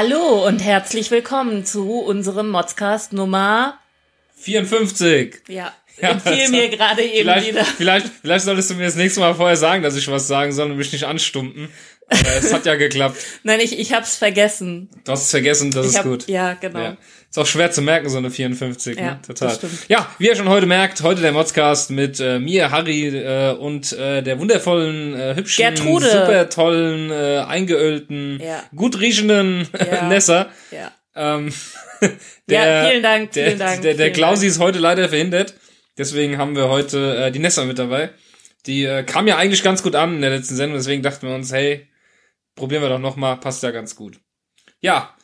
Hallo und herzlich willkommen zu unserem Modscast Nummer 54. Ja, ja empfehle mir gerade eben vielleicht, wieder. Vielleicht, vielleicht solltest du mir das nächste Mal vorher sagen, dass ich was sagen soll und mich nicht anstumpen. Aber es hat ja geklappt. Nein, ich, ich hab's vergessen. Du hast es vergessen, das ich ist hab, gut. Ja, genau. Ja. Ist auch schwer zu merken, so eine 54, ja, ne? Total. Ja, wie ihr schon heute merkt, heute der Modscast mit äh, mir, Harry äh, und äh, der wundervollen, äh, hübschen, Gertrude. super tollen, äh, eingeölten, ja. gut riechenden ja. Nessa. Ja. Ähm, der, ja, vielen Dank, der, vielen Dank. Der, der vielen Klausi ist heute leider verhindert. Deswegen haben wir heute äh, die Nessa mit dabei. Die äh, kam ja eigentlich ganz gut an in der letzten Sendung, deswegen dachten wir uns, hey, probieren wir doch nochmal, passt ja ganz gut. Ja,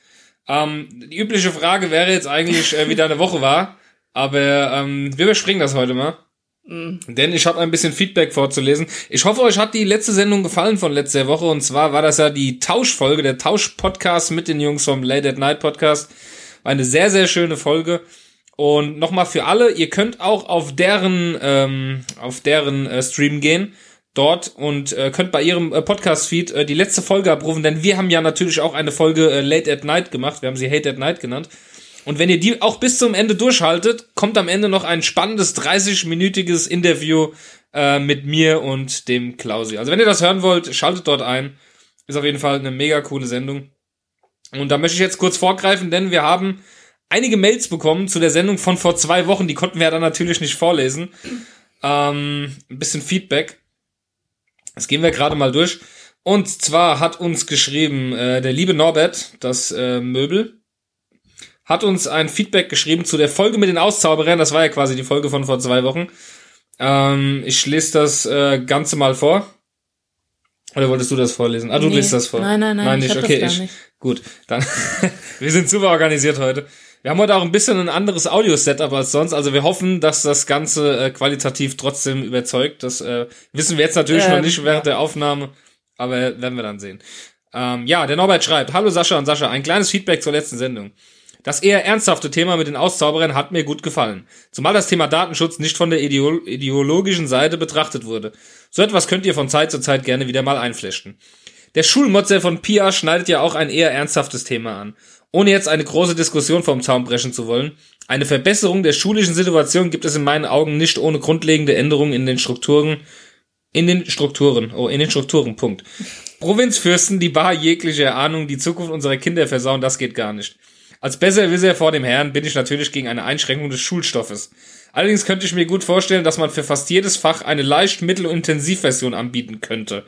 ähm, die übliche Frage wäre jetzt eigentlich, äh, wie deine Woche war, aber ähm, wir überspringen das heute mal. Mhm. Denn ich habe ein bisschen Feedback vorzulesen. Ich hoffe, euch hat die letzte Sendung gefallen von letzter Woche. Und zwar war das ja die Tauschfolge, der Tausch-Podcast mit den Jungs vom Late at Night Podcast. War eine sehr, sehr schöne Folge. Und nochmal für alle, ihr könnt auch auf deren, ähm, auf deren äh, Stream gehen dort und äh, könnt bei ihrem äh, Podcast-Feed äh, die letzte Folge abrufen, denn wir haben ja natürlich auch eine Folge äh, Late at Night gemacht. Wir haben sie Hate at Night genannt. Und wenn ihr die auch bis zum Ende durchhaltet, kommt am Ende noch ein spannendes 30-minütiges Interview äh, mit mir und dem Klausi. Also wenn ihr das hören wollt, schaltet dort ein. Ist auf jeden Fall eine mega coole Sendung. Und da möchte ich jetzt kurz vorgreifen, denn wir haben einige Mails bekommen zu der Sendung von vor zwei Wochen. Die konnten wir ja dann natürlich nicht vorlesen. Ähm, ein bisschen Feedback. Das gehen wir gerade mal durch. Und zwar hat uns geschrieben äh, der liebe Norbert, das äh, Möbel, hat uns ein Feedback geschrieben zu der Folge mit den Auszauberern. Das war ja quasi die Folge von vor zwei Wochen. Ähm, ich lese das äh, Ganze mal vor. Oder wolltest du das vorlesen? Ah, du Nee. liest das vor. Nein, nein, nein, Nein, ich nicht. hab Okay, ich. nicht. Gut, dann. wir sind super organisiert heute. Wir haben heute auch ein bisschen ein anderes Audio-Setup als sonst. Also wir hoffen, dass das Ganze äh, qualitativ trotzdem überzeugt. Das äh, wissen wir jetzt natürlich noch Ähm, nicht während der Aufnahme, aber werden wir dann sehen. Ähm, ja, der Norbert schreibt, Hallo Sascha und Sascha, ein kleines Feedback zur letzten Sendung. Das eher ernsthafte Thema mit den Auszauberern hat mir gut gefallen. Zumal das Thema Datenschutz nicht von der ideo ideologischen Seite betrachtet wurde. So etwas könnt ihr von Zeit zu Zeit gerne wieder mal einflechten. Der Schulmotzer von Pia schneidet ja auch ein eher ernsthaftes Thema an. Ohne jetzt eine große Diskussion vom Zaun brechen zu wollen, eine Verbesserung der schulischen Situation gibt es in meinen Augen nicht ohne grundlegende Änderungen in den Strukturen, in den Strukturen, oh, in den Strukturen, Punkt. Provinzfürsten, die bar jeglicher Ahnung die Zukunft unserer Kinder versauen, das geht gar nicht. Als Besserwisser vor dem Herrn bin ich natürlich gegen eine Einschränkung des Schulstoffes. Allerdings könnte ich mir gut vorstellen, dass man für fast jedes Fach eine leicht mittel- und Intensivversion anbieten könnte.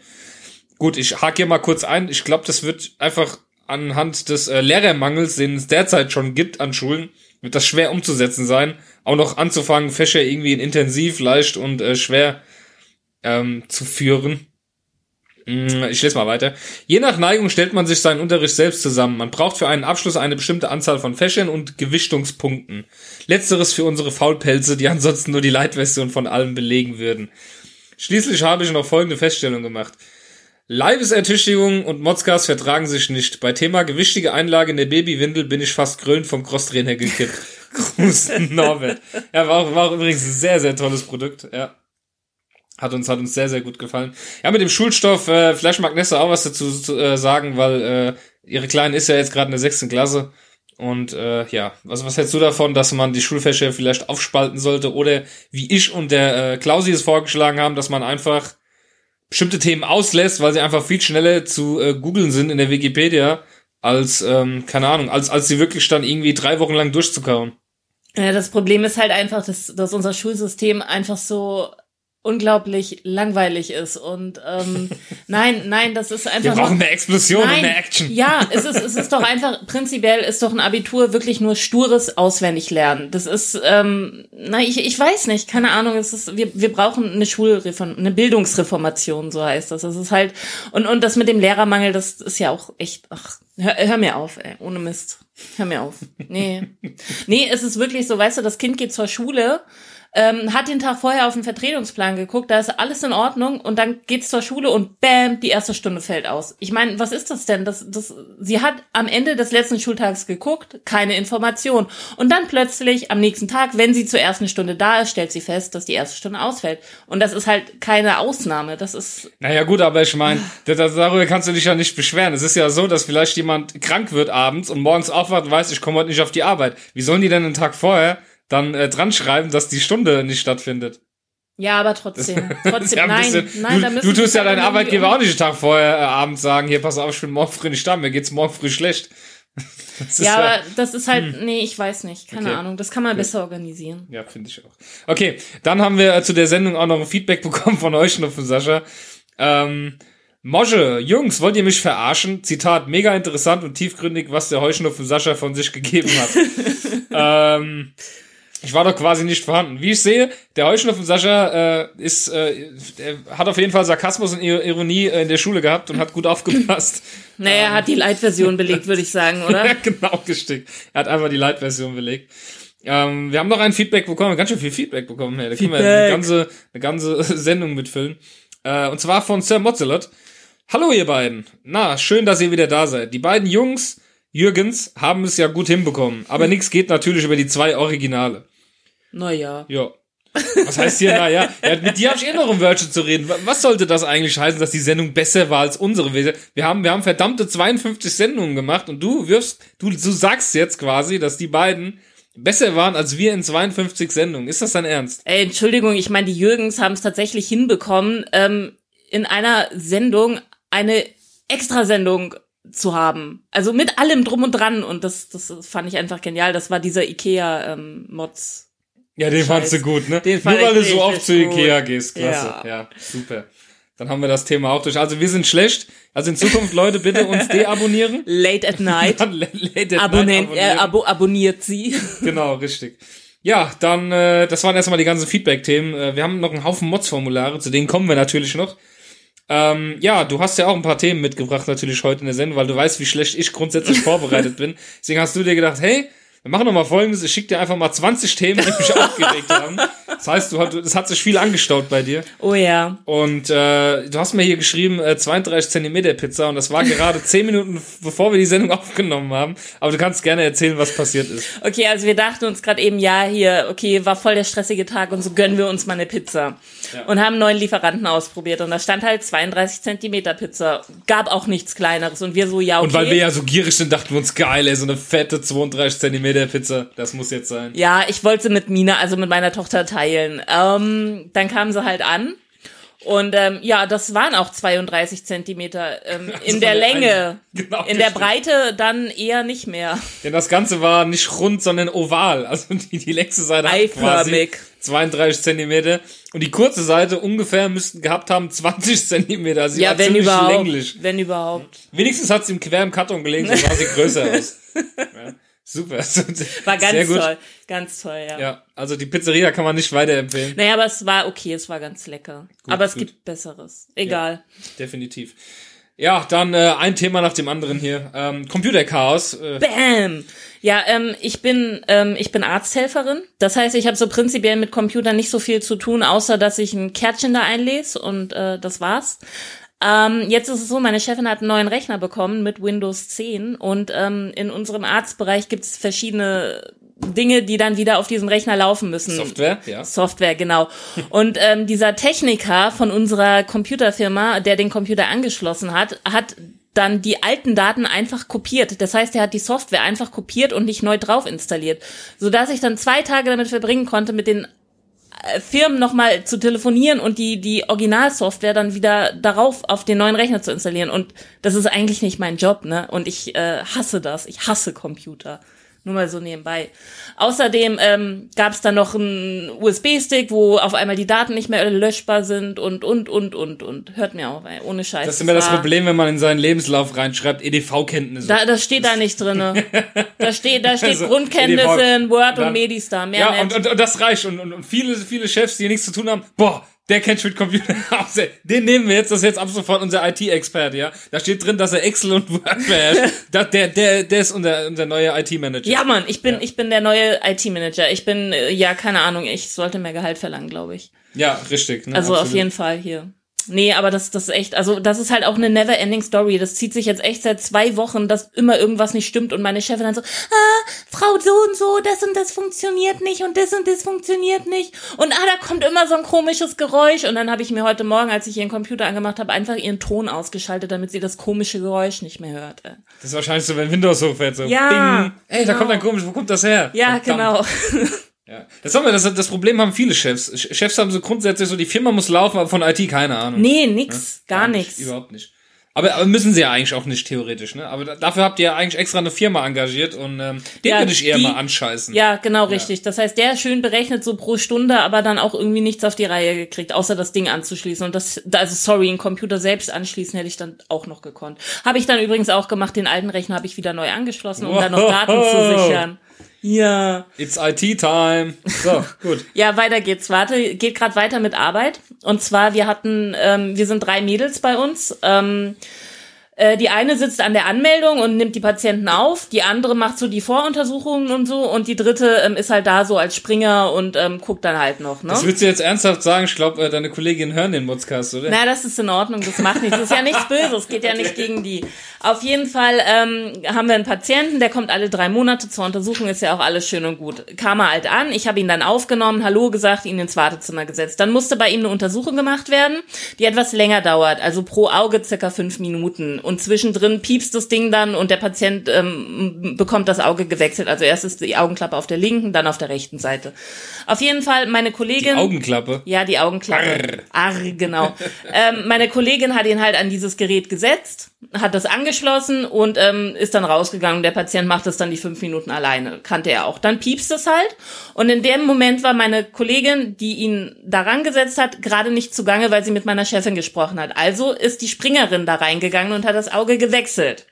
Gut, ich hake hier mal kurz ein. Ich glaube, das wird einfach anhand des äh, Lehrermangels, den es derzeit schon gibt an Schulen, wird das schwer umzusetzen sein. Auch noch anzufangen, Fächer irgendwie in intensiv, leicht und äh, schwer ähm, zu führen. Mm, Ich lese mal weiter. Je nach Neigung stellt man sich seinen Unterricht selbst zusammen. Man braucht für einen Abschluss eine bestimmte Anzahl von Fächern und Gewichtungspunkten. Letzteres für unsere Faulpelze, die ansonsten nur die Leitversion von allem belegen würden. Schließlich habe ich noch folgende Feststellung gemacht. Leibesertüchtigung und Motzgas vertragen sich nicht. Bei Thema gewichtige Einlage in der Babywindel bin ich fast grölend vom Crosstrainer gekippt. Gruß, Norbert. Ja, war auch, war auch übrigens ein sehr, sehr tolles Produkt, ja. Hat uns, hat uns sehr, sehr gut gefallen. Ja, mit dem Schulstoff, äh, vielleicht mag Nessa auch was dazu zu, äh, sagen, weil äh, ihre Kleine ist ja jetzt gerade in der sechsten Klasse. Und äh, ja, was, was hältst du davon, dass man die Schulfächer vielleicht aufspalten sollte? Oder wie ich und der äh, Klausi es vorgeschlagen haben, dass man einfach bestimmte Themen auslässt, weil sie einfach viel schneller zu äh, googeln sind in der Wikipedia, als, ähm, keine Ahnung, als, als sie wirklich dann irgendwie drei Wochen lang durchzukauen. Ja, das Problem ist halt einfach, dass, dass unser Schulsystem einfach so unglaublich langweilig ist und ähm, nein, nein, das ist Wir einfach brauchen noch, mehr Explosion Nein, und mehr Action. Ja, es ist, es ist doch einfach, prinzipiell ist doch ein Abitur wirklich nur stures auswendig lernen. Das ist, ähm, na, ich, ich weiß nicht, keine Ahnung, es ist, wir, wir brauchen eine Schulreform, eine Bildungsreformation, so heißt das. Das ist halt, und, und das mit dem Lehrermangel, das ist ja auch echt, ach, hör, hör mir auf, ey, ohne Mist. Hör mir auf. Nee. Nee, es ist wirklich so, weißt du, das Kind geht zur Schule, ähm, hat den Tag vorher auf den Vertretungsplan geguckt, da ist alles in Ordnung und dann geht's zur Schule und bam, die erste Stunde fällt aus. Ich meine, was ist das denn? Das, das, sie hat am Ende des letzten Schultags geguckt, keine Information. Und dann plötzlich am nächsten Tag, wenn sie zur ersten Stunde da ist, stellt sie fest, dass die erste Stunde ausfällt. Und das ist halt keine Ausnahme. Das ist. Naja, gut, aber ich meine, darüber kannst du dich ja nicht beschweren. Es ist ja so, dass vielleicht jemand krank wird abends und morgens aufwacht und weiß, ich komme heute nicht auf die Arbeit. Wie sollen die denn einen Tag vorher dann äh, dran schreiben, dass die Stunde nicht stattfindet. Ja, aber trotzdem. Trotzdem, nein, bisschen, nein, du, da du tust ja deinen Arbeitgeber auch nicht den Tag vorher äh, abends sagen, hier, pass auf, ich bin morgen früh nicht da, mir geht's morgen früh schlecht. ja, ja, aber das ist halt, hm. nee, ich weiß nicht, keine okay. Ahnung, das kann man okay. besser organisieren. Ja, finde ich auch. Okay, dann haben wir äh, zu der Sendung auch noch ein Feedback bekommen von euch und von Sascha. Ähm, Mosche, Jungs, wollt ihr mich verarschen? Zitat, mega interessant und tiefgründig, was der Heuschnupfen Sascha von sich gegeben hat. ähm, ich war doch quasi nicht vorhanden. Wie ich sehe, der Heuschnupfen Sascha äh, ist, äh, hat auf jeden Fall Sarkasmus und Ironie äh, in der Schule gehabt und hat gut aufgepasst. naja, er hat die Light-Version belegt, würde ich sagen, oder? ja, genau, gestickt. Er hat einfach die Light-Version belegt. Ähm, wir haben noch ein Feedback bekommen, ganz schön viel Feedback bekommen. Hey. Da können wir eine ganze, eine ganze Sendung mitfüllen. Äh, und zwar von Sir Mozzelot. Hallo ihr beiden. Na, schön, dass ihr wieder da seid. Die beiden Jungs Jürgens haben es ja gut hinbekommen, aber nichts geht natürlich über die zwei Originale. Naja. Ja. Was heißt hier, naja? Ja, mit dir habe ich eh noch ein Wörtchen zu reden. Was sollte das eigentlich heißen, dass die Sendung besser war als unsere? Wir haben, wir haben verdammte 52 Sendungen gemacht und du wirfst, du, du sagst jetzt quasi, dass die beiden besser waren als wir in 52 Sendungen. Ist das dein Ernst? Ey, Entschuldigung, ich meine, die Jürgens haben es tatsächlich hinbekommen, ähm, in einer Sendung eine Extrasendung zu haben. Also mit allem drum und dran und das, das fand ich einfach genial. Das war dieser Ikea-Mods. Ähm, ja, den Scheiß. fandst du gut, ne? Den fand Nur weil du so oft zu Ikea gehst. Klasse. Ja. ja, super. Dann haben wir das Thema auch durch. Also wir sind schlecht. Also in Zukunft, Leute, bitte uns deabonnieren. Late at night. Late at Abonnent, night Äh, abo abonniert sie. genau, richtig. Ja, dann, äh, das waren erstmal die ganzen Feedback-Themen. Äh, wir haben noch einen Haufen Mods-Formulare, zu denen kommen wir natürlich noch. Ähm, ja, du hast ja auch ein paar Themen mitgebracht natürlich heute in der Sendung, weil du weißt, wie schlecht ich grundsätzlich vorbereitet bin. Deswegen hast du dir gedacht, hey, wir machen doch mal folgendes, ich schicke dir einfach mal 20 Themen, die mich aufgeregt haben. Das heißt, du, es hat sich viel angestaut bei dir. Oh ja. Und äh, du hast mir hier geschrieben, äh, 32 Zentimeter Pizza und das war gerade 10 Minuten, bevor wir die Sendung aufgenommen haben. Aber du kannst gerne erzählen, was passiert ist. Okay, also wir dachten uns gerade eben, ja, hier, okay, war voll der stressige Tag und so gönnen wir uns mal eine Pizza. Ja. Und haben neuen Lieferanten ausprobiert und da stand halt 32 Zentimeter Pizza. Gab auch nichts kleineres und wir so, ja, okay. Und weil wir ja so gierig sind, dachten wir uns, geil, ey, so eine fette 32 Zentimeter der Pizza. Das muss jetzt sein. Ja, ich wollte sie mit Mina, also mit meiner Tochter teilen. Ähm, dann kam sie halt an. Und ähm, ja, das waren auch 32 Zentimeter ähm, also in der Länge. Genau, in der Breite dann eher nicht mehr. Denn das Ganze war nicht rund, sondern oval. Also die, die längste Seite Eiförmig. quasi 32 Zentimeter. Und die kurze Seite ungefähr müssten gehabt haben 20 Zentimeter. Also ja, wenn überhaupt. Länglich. Wenn überhaupt. Wenigstens hat sie im quer im Karton gelegen, so sah sie größer aus. Ja. Super. War ganz toll. Ganz toll, ja. Ja, also die Pizzeria kann man nicht weiterempfehlen. Naja, aber es war okay, es war ganz lecker. Gut, aber es gut. gibt Besseres. Egal. Ja, definitiv. Ja, dann äh, ein Thema nach dem anderen hier. Ähm, Computerchaos. Äh. Bam! Ja, ähm, ich bin ähm, ich bin Arzthelferin. Das heißt, ich habe so prinzipiell mit Computern nicht so viel zu tun, außer dass ich ein Kärtchen da einlese und äh, das war's. Ähm, jetzt ist es so, meine Chefin hat einen neuen Rechner bekommen mit Windows 10 und ähm, in unserem Arztbereich gibt es verschiedene Dinge, die dann wieder auf diesem Rechner laufen müssen. Software, ja. Software, genau. Und ähm, dieser Techniker von unserer Computerfirma, der den Computer angeschlossen hat, hat dann die alten Daten einfach kopiert. Das heißt, er hat die Software einfach kopiert und nicht neu drauf installiert, sodass ich dann zwei Tage damit verbringen konnte, mit den Firmen nochmal zu telefonieren und die, die Originalsoftware dann wieder darauf auf den neuen Rechner zu installieren. Und das ist eigentlich nicht mein Job, ne? Und ich äh, hasse das. Ich hasse Computer. Nur mal so nebenbei. Außerdem ähm, gab es dann noch einen USB-Stick, wo auf einmal die Daten nicht mehr löschbar sind und, und, und, und, und. Hört mir auf, ey, ohne Scheiß. Das ist immer das, Problem, wenn man in seinen Lebenslauf reinschreibt, EDV-Kenntnisse. Da, das steht da nicht drinne. da steht, da steht also, Grundkenntnisse EDV, in Word dann, und Medistar. Mehr ja, und, und, und, das reicht. Und, und, und viele, viele Chefs, die nichts zu tun haben, boah, Der mit Computer aus. Den nehmen wir jetzt, das ist jetzt ab sofort unser IT-Experte, ja. Da steht drin, dass er Excel und Word beherrscht. Der, der, der ist unser, unser neuer IT-Manager. Ja, Mann, ich bin, Ja. ich bin der neue IT-Manager. Ich bin, äh, ja, keine Ahnung, ich sollte mehr Gehalt verlangen, glaube ich. Ja, richtig. Ne, Also auf absolut. jeden Fall hier. Nee, aber das, das ist echt, also das ist halt auch eine never-ending Story. Das zieht sich jetzt echt seit zwei Wochen, dass immer irgendwas nicht stimmt und meine Chefin dann so, ah, Frau so und so, das und das funktioniert nicht und das und das funktioniert nicht. Und ah, da kommt immer so ein komisches Geräusch. Und dann habe ich mir heute Morgen, als ich ihren Computer angemacht habe, einfach ihren Ton ausgeschaltet, damit sie das komische Geräusch nicht mehr hört. ey. Das ist wahrscheinlich so, wenn Windows hochfährt, so. Ja, Bing. Ey, da genau. kommt ein komisch, wo kommt das her? Ja, Verdammt. genau. Ja. Das, haben wir, das, das Problem haben viele Chefs. Ch- Chefs haben so grundsätzlich so, die Firma muss laufen, aber von IT keine Ahnung. Nee, nix, gar nichts. Überhaupt nicht. Aber, aber müssen sie ja eigentlich auch nicht theoretisch, ne? Aber da, dafür habt ihr ja eigentlich extra eine Firma engagiert und ähm, den Ja, würde ich eher die- mal anscheißen. Ja, genau, richtig. Das heißt, der schön berechnet so pro Stunde, aber dann auch irgendwie nichts auf die Reihe gekriegt, außer das Ding anzuschließen. Und das, also sorry, einen Computer selbst anschließen hätte ich dann auch noch gekonnt. Habe ich dann übrigens auch gemacht, den alten Rechner habe ich wieder neu angeschlossen, um dann noch Daten zu sichern. Ja. It's IT-Time. So, gut. Ja, weiter geht's. Warte, geht gerade weiter mit Arbeit. Und zwar, wir hatten, ähm, wir sind drei Mädels bei uns. Ähm, äh, die eine sitzt an der Anmeldung und nimmt die Patienten auf, die andere macht so die Voruntersuchungen und so und die dritte ähm, ist halt da so als Springer und ähm, guckt dann halt noch, ne? Das willst du jetzt ernsthaft sagen? Ich glaube, äh, deine Kolleginnen hören den Modscast, oder? Na, das ist in Ordnung, das macht nichts. Das ist ja nichts Böses, geht ja nicht gegen die. Auf jeden Fall ähm, haben wir einen Patienten, der kommt alle drei Monate zur Untersuchung, ist ja auch alles schön und gut. Kam er halt an, ich habe ihn dann aufgenommen, Hallo gesagt, ihn ins Wartezimmer gesetzt. Dann musste bei ihm eine Untersuchung gemacht werden, die etwas länger dauert, also pro Auge circa fünf Minuten. Und zwischendrin piepst das Ding dann und der Patient ähm, bekommt das Auge gewechselt. Also erst ist die Augenklappe auf der linken, dann auf der rechten Seite. Auf jeden Fall, meine Kollegin... Augenklappe. Ja, die Augenklappe. Arr, genau. ähm, meine Kollegin hat ihn halt an dieses Gerät gesetzt, hat das angeschlossen und ähm, ist dann rausgegangen. Der Patient macht das dann die fünf Minuten alleine. Kannte er auch. Dann piepst es halt. Und in dem Moment war meine Kollegin, die ihn daran gesetzt hat, gerade nicht zugange, weil sie mit meiner Chefin gesprochen hat. Also ist die Springerin da reingegangen und hat das Auge gewechselt.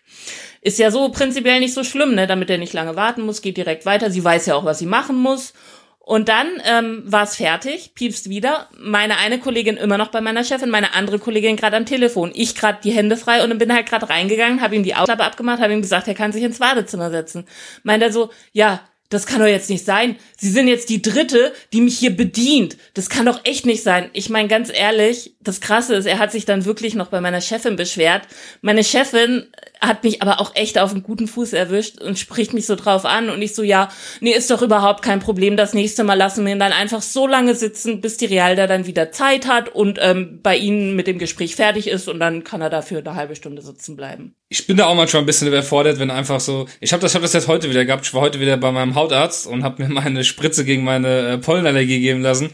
Ist ja so prinzipiell nicht so schlimm, ne? Damit er nicht lange warten muss, geht direkt weiter. Sie weiß ja auch, was sie machen muss. Und dann ähm, war es fertig, piepst wieder. Meine eine Kollegin immer noch bei meiner Chefin, meine andere Kollegin gerade am Telefon. Ich gerade die Hände frei und bin halt gerade reingegangen, habe ihm die Ausklappe abgemacht, habe ihm gesagt, er kann sich ins Badezimmer setzen. Meint er so, ja, das kann doch jetzt nicht sein. Sie sind jetzt die dritte, die mich hier bedient. Das kann doch echt nicht sein. Ich meine, ganz ehrlich, das Krasse ist, er hat sich dann wirklich noch bei meiner Chefin beschwert. Meine Chefin hat mich aber auch echt auf einen guten Fuß erwischt und spricht mich so drauf an und ich so, ja, nee, ist doch überhaupt kein Problem. Das nächste Mal lassen wir ihn dann einfach so lange sitzen, bis die Realda dann wieder Zeit hat und ähm, bei Ihnen mit dem Gespräch fertig ist und dann kann er dafür eine halbe Stunde sitzen bleiben. Ich bin da auch manchmal ein bisschen überfordert, wenn einfach so. Ich habe das, ich hab das jetzt heute wieder gehabt. Ich war heute wieder bei meinem Hautarzt und habe mir meine Spritze gegen meine äh, Pollenallergie geben lassen.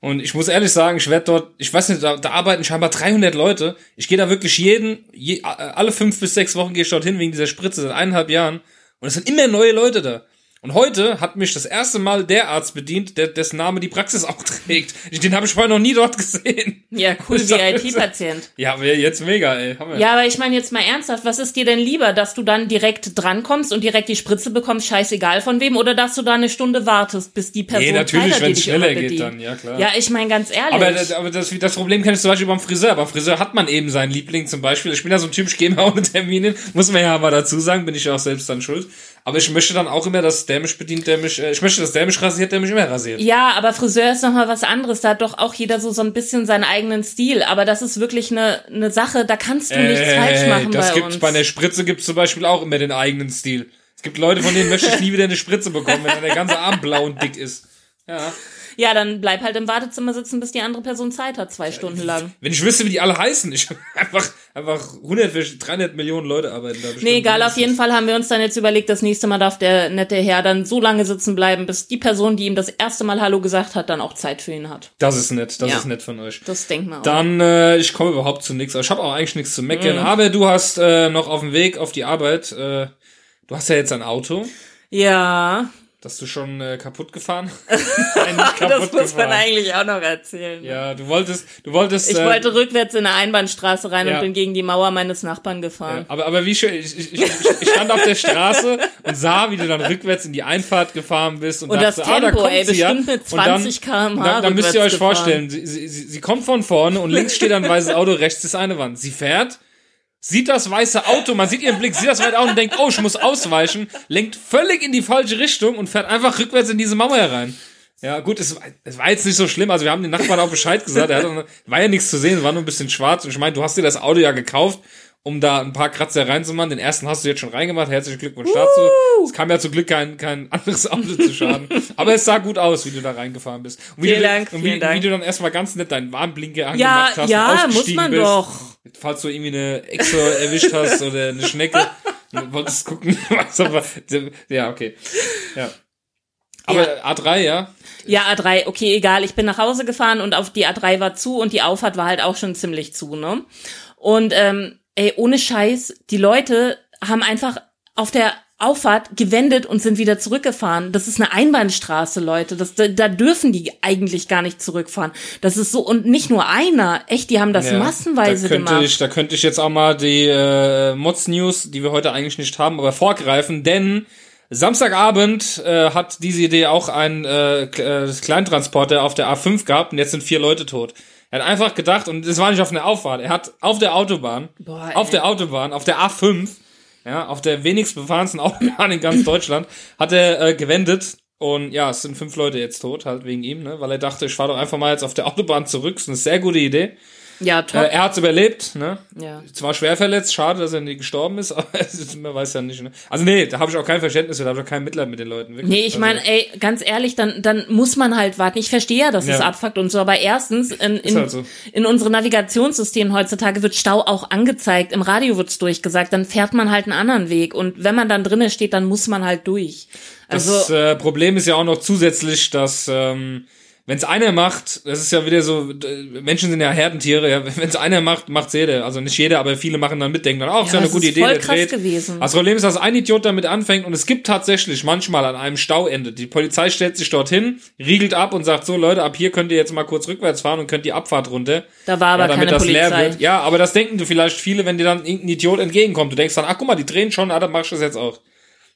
Und ich muss ehrlich sagen, ich werde dort, ich weiß nicht, da, da arbeiten scheinbar 300 Leute. Ich gehe da wirklich jeden, je, alle fünf bis sechs Wochen gehe ich dorthin wegen dieser Spritze seit eineinhalb Jahren. Und es sind immer neue Leute da. Und heute hat mich das erste Mal der Arzt bedient, der, dessen Name die Praxis auch trägt. Den habe ich vorher noch nie dort gesehen. Ja, cool, wie IT-Patient. Ja, aber jetzt mega, ey. Ja, aber ich meine jetzt mal ernsthaft, was ist dir denn lieber, dass du dann direkt drankommst und direkt die Spritze bekommst, scheißegal von wem, oder dass du da eine Stunde wartest, bis die Person Nee, natürlich, wenn's dich schneller geht dann, ja, klar. Ja, ich meine ganz ehrlich. Aber, das, aber das, das Problem kenne ich zum Beispiel beim Friseur. Beim Friseur hat man eben seinen Liebling zum Beispiel. Ich bin ja so ein Typ, ich gehe mal ohne Termine. Muss man ja mal dazu sagen, bin ich ja auch selbst dann schuld. Aber ich möchte dann auch immer, dass der mich bedient, der mich, äh, ich möchte, dass der mich rasiert, der mich immer rasiert. ja, aber Friseur ist noch mal was anderes. Da hat doch auch jeder so so ein bisschen seinen eigenen Stil. Aber das ist wirklich eine eine Sache, da kannst du nichts falsch machen das bei gibt's uns. bei der Spritze gibt's zum Beispiel auch immer den eigenen Stil. Es gibt Leute, von denen möchte ich nie wieder eine Spritze bekommen, wenn dann der ganze Arm blau und dick ist. Ja. ja, dann bleib halt im Wartezimmer sitzen, bis die andere Person Zeit hat, zwei Stunden lang. Wenn ich wüsste, wie die alle heißen, ich einfach, einfach 100, 300 Millionen Leute arbeiten da bestimmt. Nee, egal, auf jeden Fall haben wir uns dann jetzt überlegt, das nächste Mal darf der nette Herr dann so lange sitzen bleiben, bis die Person, die ihm das erste Mal Hallo gesagt hat, dann auch Zeit für ihn hat. Das ist nett, das Ja. ist nett von euch. Das denkt man auch. Dann, äh, ich komme überhaupt zu nichts. Ich habe auch eigentlich nichts zu meckern. Mhm. Aber du hast äh, noch auf dem Weg auf die Arbeit, äh, du hast ja jetzt ein Auto. Ja, Dass du schon äh, kaputt gefahren? Nein, kaputt das muss man eigentlich auch noch erzählen. Ja, du wolltest, du wolltest. Ich äh, wollte rückwärts in eine Einbahnstraße rein Ja. und bin gegen die Mauer meines Nachbarn gefahren. Aber, aber wie schön, ich, ich, ich, ich stand auf der Straße und sah, wie du dann rückwärts in die Einfahrt gefahren bist und, Und dachte, das ah, da Tempo, kommt ey, sie ja. bestimmt mit Und dann- 20 km/h Dann, dann müsst ihr euch gefahren. vorstellen, sie, sie, sie, sie kommt von vorne und links steht ein weißes Auto, rechts ist eine Wand. Sie fährt, sieht das weiße Auto, man sieht ihren Blick, sieht das weiße Auto und denkt, oh, ich muss ausweichen, lenkt völlig in die falsche Richtung und fährt einfach rückwärts in diese Mauer herein. Ja, gut, es, war- es war jetzt nicht so schlimm. Also wir haben den Nachbarn auch Bescheid gesagt. Er hat, war ja nichts zu sehen, war nur ein bisschen schwarz. Und ich meine, du hast dir das Auto ja gekauft, um da ein paar Kratzer reinzumachen. Den ersten hast du jetzt schon reingemacht. Herzlichen Glückwunsch dazu. Es kam ja zum Glück kein, kein anderes Auto zu schaden. Aber es sah gut aus, wie du da reingefahren bist. Und wie Vielen du, Dank, und wie, vielen Dank. wie du dann erstmal ganz nett deinen Warnblinker Ja, angemacht hast. ja, und muss man bist. doch. Falls du irgendwie eine Exo erwischt hast oder eine Schnecke. Du wolltest gucken, was aber, ja, okay. Ja. Aber A3, ja. Ja, A3, okay, egal. Ich bin nach Hause gefahren und auf die A3 war zu und die Auffahrt war halt auch schon ziemlich zu, ne? Und ähm, ey, ohne Scheiß, die Leute haben einfach auf der Auffahrt gewendet und sind wieder zurückgefahren. Das ist eine Einbahnstraße, Leute. Das, da, da dürfen die eigentlich gar nicht zurückfahren. Das ist so, und nicht nur einer. Echt, die haben das Ja, massenweise da könnte gemacht. Ich, da könnte ich jetzt auch mal die äh, Mods News, die wir heute eigentlich nicht haben, aber vorgreifen, denn Samstagabend äh, hat diese Idee auch ein äh, äh, Kleintransporter auf der A5 gehabt und jetzt sind vier Leute tot. Er hat einfach gedacht, und es war nicht auf einer Auffahrt, er hat auf der Autobahn, Boah, auf der Autobahn, auf der A5, ja, auf der wenigst befahrensten Autobahn in ganz Deutschland, hat er äh, gewendet. Und ja, es sind fünf Leute jetzt tot, halt wegen ihm, ne, weil er dachte, ich fahre doch einfach mal jetzt auf der Autobahn zurück, das ist eine sehr gute Idee. Ja, top. Äh, er hat's überlebt, ne? ja. Zwar schwer verletzt, schade, dass er nicht gestorben ist, aber es ist, man weiß ja nicht, ne? Also nee, da habe ich auch kein Verständnis für, da habe ich auch kein Mitleid mit den Leuten. Wirklich. Nee, ich also, meine, ey, ganz ehrlich, dann, dann muss man halt warten. Ich verstehe ja, dass es Ja. abfuckt und so, aber erstens, in, in, halt so. in unseren Navigationssystemen heutzutage wird Stau auch angezeigt, im Radio wird's durchgesagt, dann fährt man halt einen anderen Weg und wenn man dann drinnen steht, dann muss man halt durch. Also, das äh, Problem ist ja auch noch zusätzlich, dass ähm, wenn es einer macht, das ist ja wieder so, Menschen sind ja Herdentiere, ja, wenn es einer macht, macht's jeder. Also nicht jeder, aber viele machen dann mit, denken dann, oh, ist ja, Ja, eine das gute ist Idee, voll der krass dreht. gewesen. Das Problem ist, dass ein Idiot damit anfängt und es gibt tatsächlich manchmal an einem Stau endet. Die Polizei stellt sich dorthin, riegelt ab und sagt so, Leute, ab hier könnt ihr jetzt mal kurz rückwärts fahren und könnt die Abfahrt runter. da war aber ja, damit keine das leer Polizei. wird. Ja, aber das denken du vielleicht viele, wenn dir dann irgendein Idiot entgegenkommt. Du denkst dann, ach guck mal, die drehen schon, ah, dann mach ich das jetzt auch.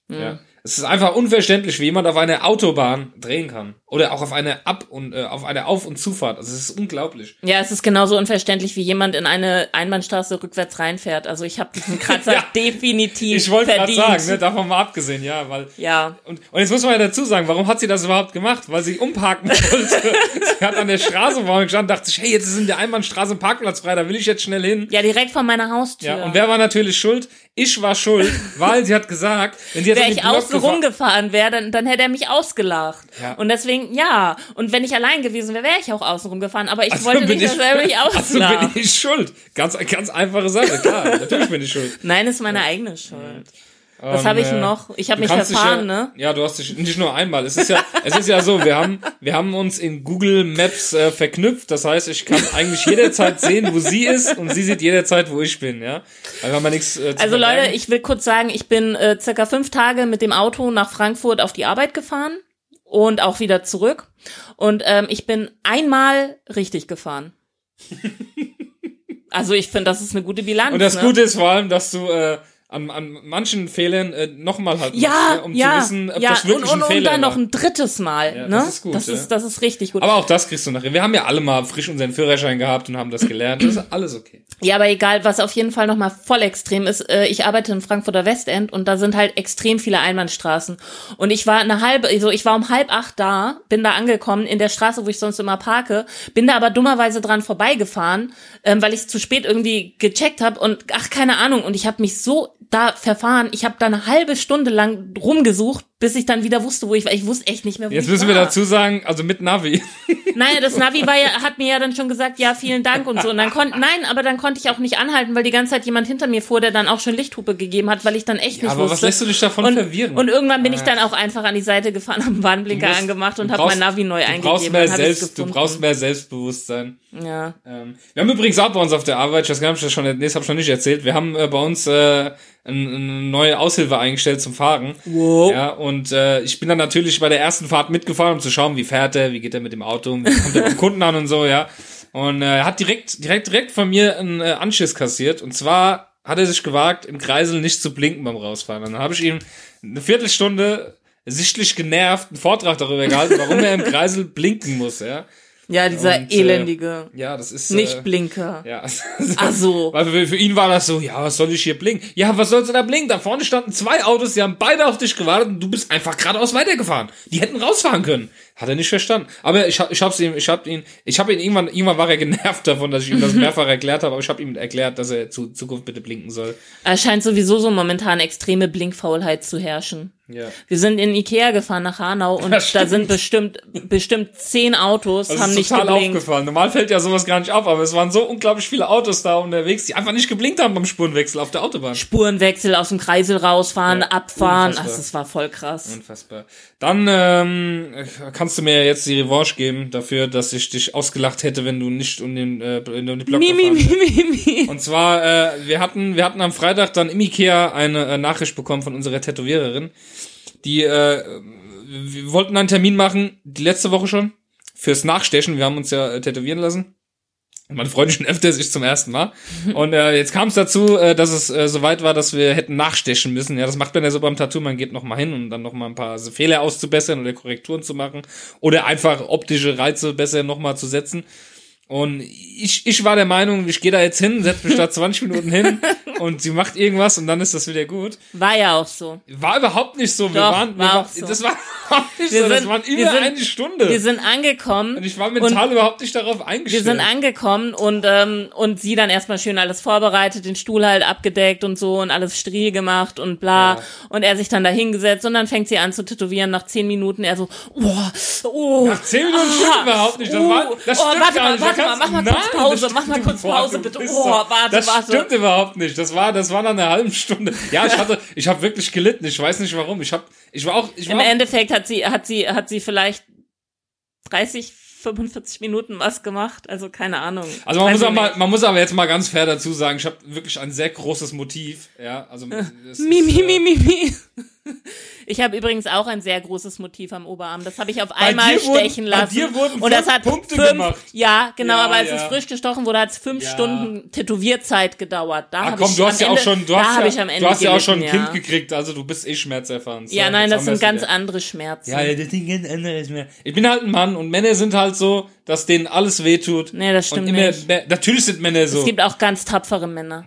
Ja. Es ist einfach unverständlich, wie jemand auf einer Autobahn drehen kann. Oder auch auf eine Ab- und äh, auf eine Auf- und Zufahrt. Also es ist unglaublich. Ja, es ist genauso unverständlich, wie jemand in eine Einbahnstraße rückwärts reinfährt. Also ich habe diesen Kratzer Ja. definitiv Ich wollte gerade sagen, ne, davon mal abgesehen, ja, weil Ja. und, und jetzt muss man ja dazu sagen, warum hat sie das überhaupt gemacht? Weil sie umparken wollte. sie hat an der Straße vorne gestanden, dachte sich, hey, jetzt ist in der Einbahnstraße ein Parkplatz frei, da will ich jetzt schnell hin. Ja, direkt vor meiner Haustür. Ja, und wer war natürlich schuld? Ich war schuld, weil sie hat gesagt, wenn sie jetzt Wäre den ich außen gefahren- rumgefahren wäre, dann, dann hätte er mich ausgelacht. Ja. Und deswegen, ja. Und wenn ich allein gewesen wäre, wäre ich auch außen rumgefahren. Aber ich Also wollte nicht, dass er mich also auslacht. bin ich schuld. Ganz, ganz einfache Sache, klar. Natürlich bin ich schuld. Nein, ist meine eigene Schuld. Was Ähm, habe ich äh, noch? Ich habe mich verfahren, ja, ne? Ja, du hast dich nicht nur einmal. Es ist ja, es ist ja so, wir haben, wir haben uns in Google Maps äh, verknüpft. Das heißt, ich kann eigentlich jederzeit sehen, wo sie ist und sie sieht jederzeit, wo ich bin, ja. Wir haben ja nichts äh, Also Leute, ich will kurz sagen, ich bin äh, circa fünf Tage mit dem Auto nach Frankfurt auf die Arbeit gefahren und auch wieder zurück. Und ähm, ich bin einmal richtig gefahren. also ich finde, das ist eine gute Bilanz. Und das ne? Gute ist vor allem, dass du äh, an, an manchen Fehlern äh, nochmal halt Ja, machst, ne, um ja, zu wissen, ob ja. das wirklich und, und, ein Fehler und dann war. noch ein drittes Mal. Ja, ne? das ist gut, Das ist, das ist richtig gut. Aber auch das kriegst du nachher. Wir haben ja alle mal frisch unseren Führerschein gehabt und haben das gelernt. Das ist alles okay. Ja, aber egal, was auf jeden Fall nochmal voll extrem ist, äh, ich arbeite in Frankfurter Westend und da sind halt extrem viele Einbahnstraßen. Und ich war eine halbe, also ich war um halb acht da, bin da angekommen in der Straße, wo ich sonst immer parke, bin da aber dummerweise dran vorbeigefahren, ähm, weil ich zu spät irgendwie gecheckt habe und ach, keine Ahnung. Und ich habe mich so da verfahren, ich habe da eine halbe Stunde lang rumgesucht, bis ich dann wieder wusste, wo ich war. Ich wusste echt nicht mehr, wo Jetzt ich müssen war. wir dazu sagen, also mit Navi. Nein, das Navi war ja, hat mir ja dann schon gesagt, ja, vielen Dank und so. Und dann konnte, nein, aber dann konnte ich auch nicht anhalten, weil die ganze Zeit jemand hinter mir fuhr, der dann auch schon Lichthupe gegeben hat, weil ich dann echt nicht aber was wusste. lässt du dich davon und, verwirren? Und irgendwann bin ich dann auch einfach an die Seite gefahren, habe einen Warnblinker musst- angemacht und habe mein Navi neu du eingegeben. brauchst mehr hab selbst, du brauchst mehr Selbstbewusstsein. Ja. Ähm, wir haben übrigens auch bei uns auf der Arbeit, nicht, ob ich das schon, nee, das habe ich schon nicht erzählt, wir haben äh, bei uns äh, eine neue Aushilfe eingestellt zum Fahren. Wow. Ja, und äh, ich bin dann natürlich bei der ersten Fahrt mitgefahren, um zu schauen, wie fährt er, wie geht er mit dem Auto, wie kommt er beim Kunden an und so, ja. Und äh, er hat direkt, direkt, direkt von mir einen äh, Anschiss kassiert. Und zwar hat er sich gewagt, im Kreisel nicht zu blinken beim Rausfahren. Dann habe ich ihm eine Viertelstunde sichtlich genervt einen Vortrag darüber gehalten, warum er im Kreisel blinken muss, ja. Ja, dieser Und, äh, elendige. Ja, das ist. Nicht äh, Blinker. ja. Ach so. Weil für, für ihn war das so, ja, was soll ich hier blinken? Ja, was sollst du da blinken? Da vorne standen zwei Autos, die haben beide auf dich gewartet und du bist einfach geradeaus weitergefahren. Die hätten rausfahren können. Hat er nicht verstanden. Aber ich hab, ich hab's ihm, ich hab ihn, ich hab ihn irgendwann, irgendwann war er genervt davon, dass ich ihm das mehrfach erklärt habe, aber ich habe ihm erklärt, dass er zu Zukunft bitte blinken soll. Es scheint sowieso so momentan extreme Blinkfaulheit zu herrschen. Ja. Wir sind in Ikea gefahren nach Hanau und da stimmt. sind bestimmt, bestimmt zehn Autos, Das haben ist nicht total geblinkt. aufgefallen. Normal fällt ja sowas gar nicht auf, aber es waren so unglaublich viele Autos da unterwegs, die einfach nicht geblinkt haben beim Spurenwechsel auf der Autobahn. Spurenwechsel aus dem Kreisel rausfahren, Ja, abfahren. Ach, unfassbar. das war voll krass. Unfassbar. Dann ähm, kannst du mir jetzt die Revanche geben dafür, dass ich dich ausgelacht hätte, wenn du nicht um den, äh, in den Block Mi, mi, mi, mi. Und zwar, äh, wir hatten, wir hatten am Freitag dann im Ikea eine äh, Nachricht bekommen von unserer Tätowiererin, die, äh, wir wollten einen Termin machen, die letzte Woche schon, fürs Nachstechen. Wir haben uns ja äh, tätowieren lassen. Meine Freundin schon öfter sich zum ersten Mal. Und äh, jetzt kam es dazu, äh, dass es äh, soweit war, dass wir hätten nachstechen müssen. Ja, das macht man ja so beim Tattoo. Man geht noch mal hin, um dann noch mal ein paar so Fehler auszubessern oder Korrekturen zu machen. Oder einfach optische Reize besser noch mal zu setzen. Und ich, ich war der Meinung, ich gehe da jetzt hin, setze mich da 20 Minuten hin und sie macht irgendwas und dann ist das wieder gut. War ja auch so. War überhaupt nicht so. Wir Doch, waren, wir war war auch so. das war überhaupt nicht Wir so. Das sind- waren wir über sind- eine Stunde. Wir sind angekommen. und ich war mental überhaupt nicht darauf Wir eingestellt. sind angekommen und ähm, und sie dann erstmal schön alles vorbereitet, den Stuhl halt abgedeckt und so und alles striel gemacht und bla Ja. und er sich dann da hingesetzt und dann fängt sie an zu tätowieren nach zehn Minuten er so oh oh Nach 10 Minuten stimmt ah, überhaupt nicht. Das, oh, war, das oh, stimmt warte gar nicht. Da warte mal, mach mal kurz das Pause, mach mal kurz Pause, bitte. Oh, warte, das warte. stimmt überhaupt nicht. Das war, das war nach einer halben Stunde. Ja, ich hatte, ich habe wirklich gelitten. Ich weiß nicht warum. Ich habe, ich war auch, ich war Im Endeffekt hat sie hat sie hat sie vielleicht 30 45 Minuten was gemacht, also keine Ahnung. Also man muss, auch mal, man muss aber jetzt mal ganz fair dazu sagen, ich habe wirklich ein sehr großes Motiv. Ja, also das Mi, ist, mi, äh, mi, mi, mi. Ich habe übrigens auch ein sehr großes Motiv am Oberarm. Das habe ich auf einmal dir wurden- stechen bei lassen. dir wurden und das hat Punkte fünf, gemacht. Ja, genau, Ja, aber als ja. es frisch gestochen wurde, hat es fünf Ja. Stunden Tätowierzeit gedauert. Da Ah, komm, ich du hast ja auch Ende, schon, du hast ja, du hast ja auch schon ein Kind gekriegt, also du bist eh schmerzerfahren. Ja, nein, das sind ganz wieder. andere Schmerzen. Ja, das sind ganz andere Schmerzen. Ich bin halt ein Mann und Männer sind halt so, dass denen alles wehtut. Nee, das stimmt immer, nicht. Natürlich sind Männer so. Es gibt auch ganz tapfere Männer.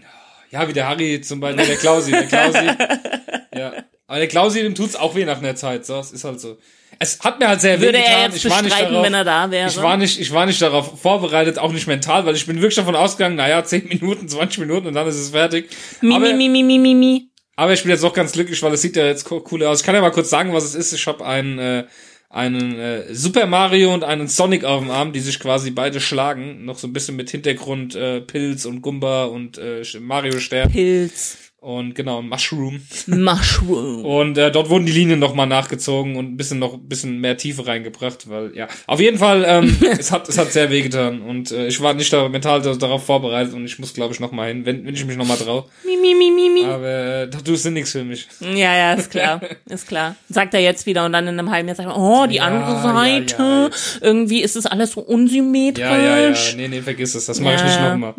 Ja, wie der Harry zum Beispiel, der Klausi, der Klausi. ja. Aber der Klausi, dem tut's auch weh nach einer Zeit, so, es ist halt so. Es hat mir halt sehr Würde weh er getan. jetzt ich war nicht darauf, wenn er da wäre? ich war nicht, ich war nicht darauf vorbereitet, auch nicht mental, weil ich bin wirklich davon ausgegangen, naja, 10 Minuten, 20 Minuten und dann ist es fertig. mi, aber, mi, mi, mi, mi, mi. aber ich bin jetzt auch ganz glücklich, weil es sieht ja jetzt co- cool aus. Ich kann ja mal kurz sagen, was es ist. Ich habe einen, äh, einen äh, Super Mario und einen Sonic auf dem Arm, die sich quasi beide schlagen. Noch so ein bisschen mit Hintergrund äh, Pilz und Gumba und äh, Mario Stern. Pilz. Und genau, Mushroom. Mushroom. Und äh, dort wurden die Linien nochmal nachgezogen und ein bisschen noch ein bisschen mehr Tiefe reingebracht, weil ja, auf jeden Fall, ähm, es hat es hat sehr wehgetan und äh, ich war nicht da, mental da, darauf vorbereitet und ich muss glaube ich nochmal hin, wenn, wenn ich mich nochmal traue. Mi, mi, mi, mi. Aber äh, Tattoos sind nichts für mich. Ja, ja, ist klar. Ist klar. Sagt er jetzt wieder und dann in einem halben Jahr sagt er, oh, die Ja, andere ja, Seite, ja. irgendwie ist es alles so unsymmetrisch. Ja, ja, ja, nee, nee, vergiss es, das mache ich nicht Ja, nochmal.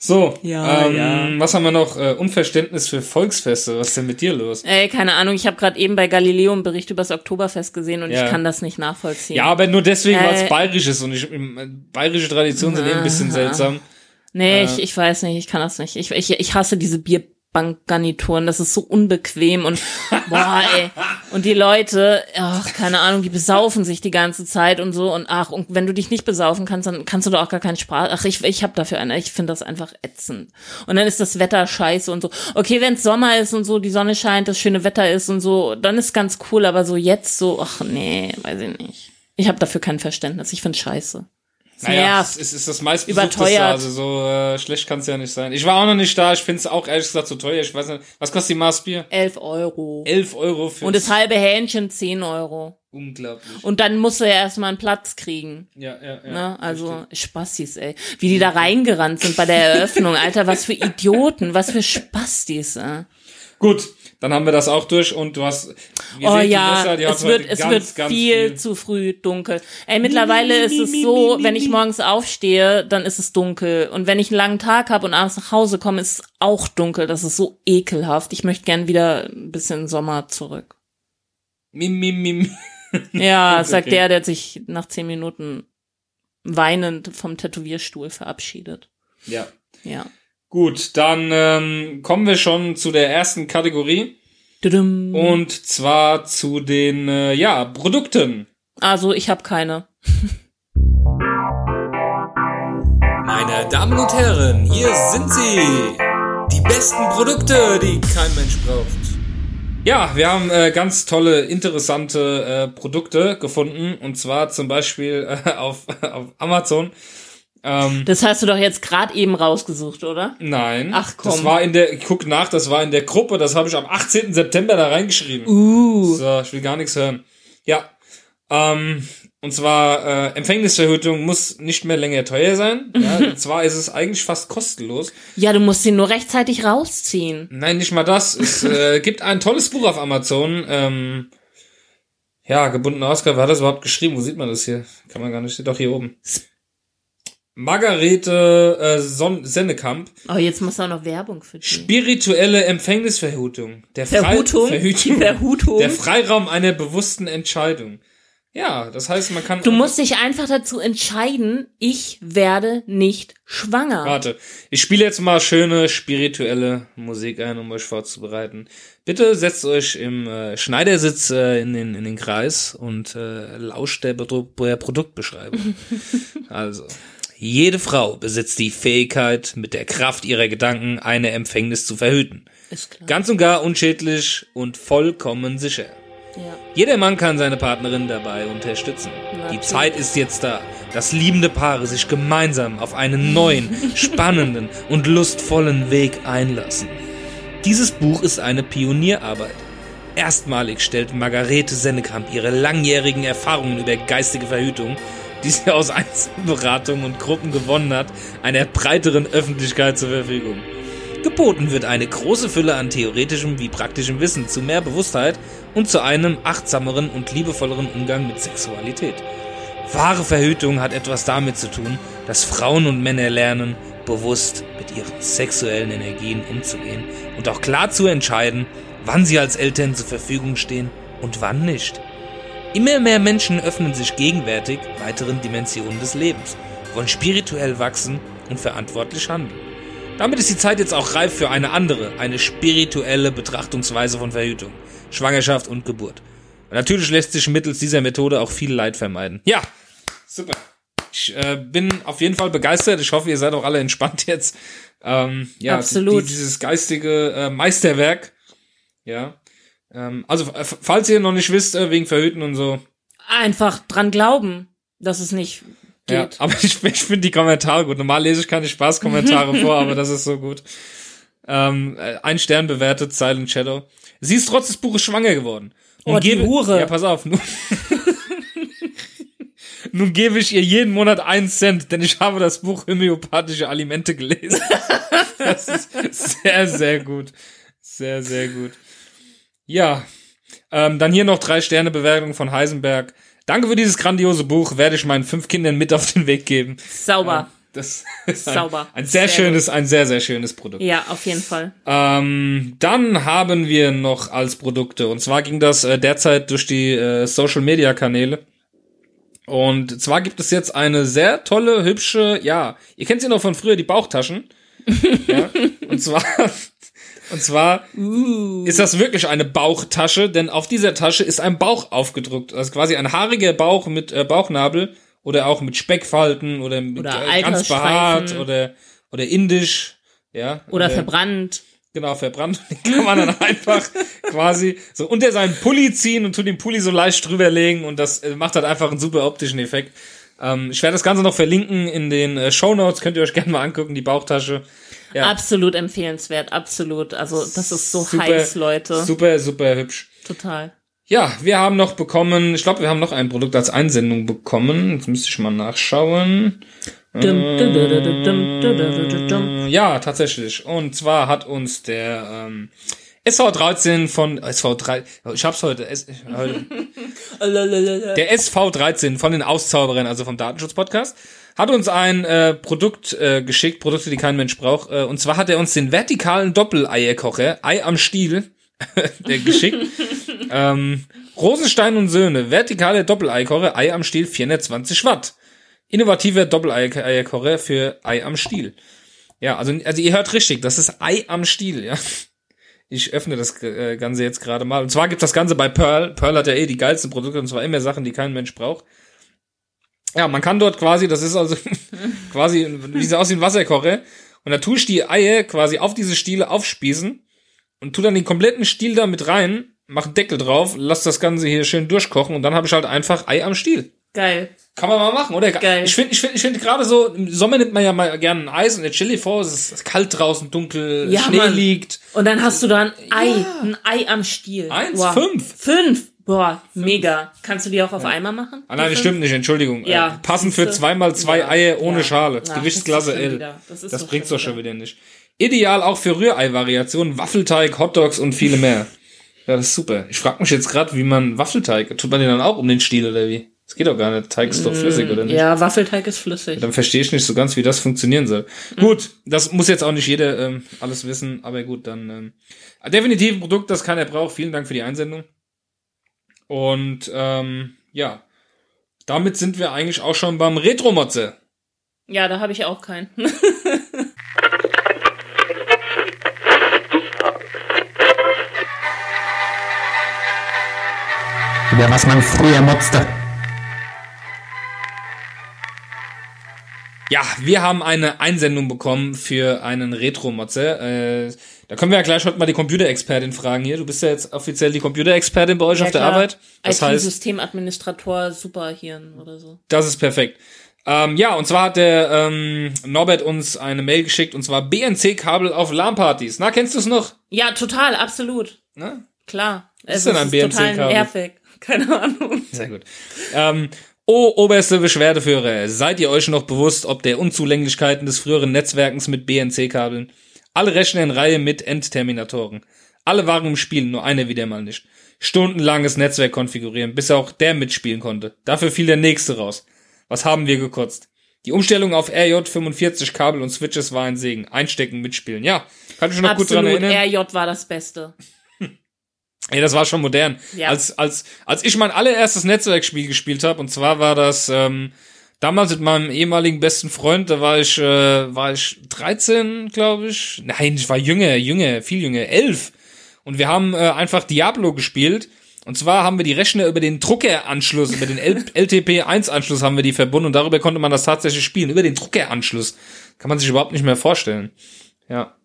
So, Ja, ähm, ja. was haben wir noch? Äh, Unverständnis für Volksfeste, was ist denn mit dir los? Ey, keine Ahnung, ich habe gerade eben bei Galileo einen Bericht über das Oktoberfest gesehen und Ja. ich kann das nicht nachvollziehen. Ja, aber nur deswegen, weil es Äh, bayerisch ist und ich, bayerische Traditionen sind eh ein bisschen seltsam. Nee, Äh. ich, ich weiß nicht, ich kann das nicht. Ich, ich, ich hasse diese Bierbankgarnituren, das ist so unbequem und boah, ey. Und die Leute, ach, keine Ahnung, die besaufen sich die ganze Zeit und so und ach, und wenn du dich nicht besaufen kannst, dann kannst du doch auch gar keinen Spaß. Ach, ich, ich hab dafür eine, ich finde das einfach ätzend. Und dann ist das Wetter scheiße und so. Okay, wenn es Sommer ist und so, die Sonne scheint, das schöne Wetter ist und so, dann ist ganz cool, aber so jetzt so, ach nee, weiß ich nicht. Ich habe dafür kein Verständnis, ich finde scheiße. Naja, es ist, ist das meistbesuchteste, Überteuert. also so äh, schlecht kann es ja nicht sein. Ich war auch noch nicht da, ich finde es auch ehrlich gesagt zu teuer. Ich weiß nicht, was kostet die Maßbier? 11 Euro. 11 Euro für Und das halbe Hähnchen 10 Euro. unglaublich. Und dann musst du ja erstmal einen Platz kriegen. ja, ja, ja. Ne? Also Spastis, ey. Wie die da reingerannt sind bei der Eröffnung, Alter, was für Idioten, was für Spastis, ey. Gut, dann haben wir das auch durch und du hast. Oh ja, hat es wird, es ganz, wird ganz viel, zu früh dunkel. Ey, mittlerweile ist es so, wenn ich morgens aufstehe, dann ist es dunkel. Und wenn ich einen langen Tag habe und abends nach Hause komme, ist es auch dunkel. Das ist so ekelhaft. Ich möchte gern wieder ein bisschen Sommer zurück. Mim, mim, mim. Ja, sagt okay. der, der sich nach zehn Minuten weinend vom Tätowierstuhl verabschiedet. Ja. Ja. Gut, dann ähm, kommen wir schon zu der ersten Kategorie. Tudum. Und zwar zu den, äh, ja, Produkten. Also ich habe keine. Meine Damen und Herren, hier sind sie. Die besten Produkte, die kein Mensch braucht. Ja, wir haben äh, ganz tolle, interessante äh, Produkte gefunden. Und zwar zum Beispiel äh, auf, auf Amazon. Ähm, Das hast du doch jetzt gerade eben rausgesucht, oder? nein. Ach, komm. Das war in der, ich guck nach, das war in der Gruppe, das habe ich am 18. September da reingeschrieben. Uh. So, ich will gar nichts hören. Ja. Ähm, und zwar, äh, Empfängnisverhütung muss nicht mehr länger teuer sein. Ja, und zwar ist es eigentlich fast kostenlos. Ja, du musst ihn nur rechtzeitig rausziehen. Nein, nicht mal das. Es äh, gibt ein tolles Buch auf Amazon. Ähm, ja, gebundene Ausgabe. Wer hat das überhaupt geschrieben? Wo sieht man das hier? Kann man gar nicht. Steht doch hier oben. Margarete äh, Son Sennekamp. Oh, jetzt du auch noch Werbung für die. Spirituelle Empfängnisverhütung. Der Frei- Verhutung? Verhütung. Die Verhutung? Der Freiraum einer bewussten Entscheidung. Ja, das heißt, man kann. Du musst dich einfach dazu entscheiden, ich werde nicht schwanger. Warte, ich spiele jetzt mal schöne spirituelle Musik ein, um euch vorzubereiten. Bitte setzt euch im äh, Schneidersitz äh, in, den, in den Kreis und äh, lauscht der, Produ der Produktbeschreibung. also, jede Frau besitzt die Fähigkeit, mit der Kraft ihrer Gedanken eine Empfängnis zu verhüten. Ist klar. Ganz und gar unschädlich und vollkommen sicher. Ja. Jeder Mann kann seine Partnerin dabei unterstützen. Die Natürlich. Zeit ist jetzt da, dass liebende Paare sich gemeinsam auf einen neuen, spannenden und lustvollen Weg einlassen. Dieses Buch ist eine Pionierarbeit. Erstmalig stellt Margarete Sennekamp ihre langjährigen Erfahrungen über geistige Verhütung, die sie aus Einzelberatungen und Gruppen gewonnen hat, einer breiteren Öffentlichkeit zur Verfügung. Geboten wird eine große Fülle an theoretischem wie praktischem Wissen zu mehr Bewusstheit und zu einem achtsameren und liebevolleren Umgang mit Sexualität. Wahre Verhütung hat etwas damit zu tun, dass Frauen und Männer lernen, bewusst mit ihren sexuellen Energien umzugehen und auch klar zu entscheiden, wann sie als Eltern zur Verfügung stehen und wann nicht. Immer mehr Menschen öffnen sich gegenwärtig weiteren Dimensionen des Lebens, wollen spirituell wachsen und verantwortlich handeln. Damit ist die Zeit jetzt auch reif für eine andere, eine spirituelle Betrachtungsweise von Verhütung, Schwangerschaft und Geburt. Und natürlich lässt sich mittels dieser Methode auch viel Leid vermeiden. Ja, super. Ich äh, bin auf jeden Fall begeistert. Ich hoffe, ihr seid auch alle entspannt jetzt. Ähm, ja, Absolut. Die, dieses geistige äh, Meisterwerk. Ja. Ähm, also, falls ihr noch nicht wisst, äh, wegen Verhüten und so, Einfach dran glauben, dass es nicht Ja, geht. aber ich, ich finde die Kommentare gut. Normal lese ich keine Spaßkommentare vor, aber das ist so gut. Ähm, äh, ein Stern bewertet, Silent Shadow. Sie ist trotz des Buches schwanger geworden. Nun Oh, die gebe, Hure. Ja, pass auf. Nun, nun gebe ich ihr jeden Monat einen Cent, denn ich habe das Buch Homöopathische Alimente gelesen. Das ist sehr, sehr gut. Sehr, sehr gut. Ja, ähm, dann hier noch drei Sterne Bewertung von Heisenberg. Danke für dieses grandiose Buch, werde ich meinen fünf Kindern mit auf den Weg geben. Sauber. Das ist ein, Sauber. ein sehr, Sehr schönes, ein sehr, sehr schönes Produkt. Ja, auf jeden Fall. Ähm, dann haben wir noch als Produkte, und zwar ging das äh, derzeit durch die äh, Social Media Kanäle. Und zwar gibt es jetzt eine sehr tolle, hübsche, ja, ihr kennt sie noch von früher, die Bauchtaschen. ja, und zwar, und zwar ist das wirklich eine Bauchtasche, denn auf dieser Tasche ist ein Bauch aufgedruckt. Also quasi ein haariger Bauch mit äh, Bauchnabel oder auch mit Speckfalten oder, mit, Oder äh, ganz behaart oder, oder indisch. Ja, Oder verbrannt. Genau, verbrannt. Den kann man dann einfach quasi so unter seinen Pulli ziehen und tut den Pulli so leicht drüber legen und das äh, macht halt einfach einen super optischen Effekt. Ähm, ich werde das Ganze noch verlinken in den äh, Show Notes, könnt ihr euch gerne mal angucken, die Bauchtasche. Ja. Absolut empfehlenswert, absolut. Also das ist so super, heiß, Leute. Super, super hübsch. Total. Ja, wir haben noch bekommen, ich glaube, wir haben noch ein Produkt als Einsendung bekommen. Jetzt müsste ich mal nachschauen. Ähm, ja, tatsächlich. Und zwar hat uns der ähm, SV13 von SV3 ich hab's heute, S, heute der SV13 von den Auszauberern, also vom Datenschutz Podcast hat uns ein äh, Produkt äh, geschickt, Produkte, die kein Mensch braucht. Äh, und zwar hat er uns den vertikalen Doppeleierkocher, Ei am Stiel, der geschickt. ähm, Rosenstein und Söhne, vertikale Doppeleierkocher, Ei am Stiel, 420 Watt. Innovativer Doppeleierkocher für Ei am Stiel. Ja, also, also ihr hört richtig, das ist Ei am Stiel, ja. Ich öffne das äh, Ganze jetzt gerade mal. Und zwar gibt das Ganze bei Pearl. Pearl hat ja eh die geilsten Produkte und zwar immer Sachen, die kein Mensch braucht. Ja, man kann dort quasi, das ist also quasi, wie sie aussehen, Wasserkocher. Und da tue ich die Eier quasi auf diese Stiele aufspießen und tu dann den kompletten Stiel da mit rein, mach einen Deckel drauf, lass das Ganze hier schön durchkochen und dann habe ich halt einfach Ei am Stiel. Geil. Kann man mal machen, oder? Geil. Ich finde, ich finde, ich finde gerade so, im Sommer nimmt man ja mal gerne ein Eis und der Chili vor, es ist kalt draußen, dunkel, Ja, Schnee Mann. liegt. Und dann hast du da ein Ei, ein Ei am Stiel. Eins, Boah. fünf. Fünf. Boah, mega. Kannst du die auch auf einmal machen? Ah, nein, das stimmt nicht, Entschuldigung. Ja, Äh, passen für zweimal zwei Ja, Eier ohne ja. Schale. Na, Gewichtsklasse L. das das doch bringt's schon doch schon wieder. nicht. Ideal auch für Rührei-Variationen, Waffelteig, Hotdogs und viele mehr. Ja, das ist super. Ich frage mich jetzt gerade, wie man Waffelteig, tut man den dann auch um den Stiel oder wie? Das geht doch gar nicht. Teig ist doch flüssig, oder nicht? Mm, Ja, Waffelteig ist flüssig. Dann verstehe ich nicht so ganz, wie das funktionieren soll. Mhm. Gut, das muss jetzt auch nicht jeder ähm, alles wissen, aber gut, dann ähm, definitiv ein Produkt, das keiner braucht. Vielen Dank für die Einsendung. Und ähm, ja, damit sind wir eigentlich auch schon beim Retro-Motze. Ja, da habe ich auch keinen. über was man früher motzte. Ja, wir haben eine Einsendung bekommen für einen Retro-Motze. Äh, da können wir ja gleich heute mal die Computerexpertin fragen hier. Du bist ja jetzt offiziell die Computerexpertin bei euch auf der Arbeit. Das heißt, IT-Systemadministrator Superhirn oder so. Das ist perfekt. Ähm, ja, und zwar hat der ähm, Norbert uns eine Mail geschickt, und zwar BNC-Kabel auf LAN-Partys. Na, kennst du es noch? Ja, total, absolut. Na? Klar. ist denn ein ist total BNC-Kabel? nervig. Keine Ahnung. Sehr gut. Ähm, oh, oberste Beschwerdeführer, seid ihr euch noch bewusst, ob der Unzulänglichkeiten des früheren Netzwerkens mit BNC-Kabeln? Alle Rechner in Reihe mit Endterminatoren. Alle waren im Spiel, nur einer wieder mal nicht. Stundenlanges Netzwerk konfigurieren, bis auch der mitspielen konnte. Dafür fiel der nächste raus. Was haben wir gekotzt? Die Umstellung auf RJ45 Kabel und Switches war ein Segen. Einstecken, mitspielen. Ja, kann ich mich noch gut dran Absolut. erinnern. RJ war das Beste. Ja, das war schon modern. Ja. Als, als, als ich mein allererstes Netzwerkspiel gespielt habe, und zwar war das ähm, damals mit meinem ehemaligen besten Freund, da war ich, äh, war ich 13, glaube ich. Nein, ich war jünger, jünger, viel jünger, elf. Und wir haben äh, einfach Diablo gespielt. Und zwar haben wir die Rechner über den Druckeranschluss, über den L LTP1-Anschluss haben wir die verbunden und darüber konnte man das tatsächlich spielen, über den Druckeranschluss. Kann man sich überhaupt nicht mehr vorstellen. Ja.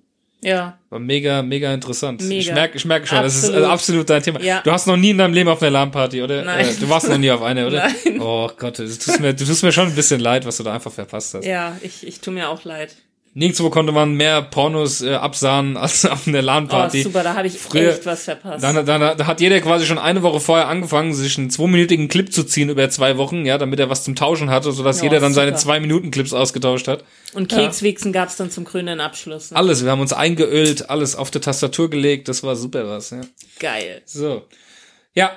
Ja. War mega, mega interessant. Mega. Ich merke ich merke schon, das ist Absolut. äh, absolut dein Thema. Ja. Du hast noch nie in deinem Leben auf einer LAN-Party, oder? Nein. Äh, du warst noch nie auf einer, oder? Nein. Oh Gott, du tust, mir, du tust mir schon ein bisschen leid, was du da einfach verpasst hast. Ja, ich, ich tu mir auch leid. Nirgendwo konnte man mehr Pornos äh, absahen als auf einer Oh, LAN-Party. super, da habe ich Früher- echt was verpasst. Dann, dann, da hat jeder quasi schon eine Woche vorher angefangen, sich einen zweiminütigen Clip zu ziehen über zwei Wochen, ja, damit er was zum Tauschen hatte, sodass Ja, jeder dann seine super. zwei Minuten Clips ausgetauscht hat. Und Kekswichsen gab's dann zum krönenden Abschluss. Ne? Alles, wir haben uns eingeölt, alles auf der Tastatur gelegt, das war super was, ja. Geil. So. Ja,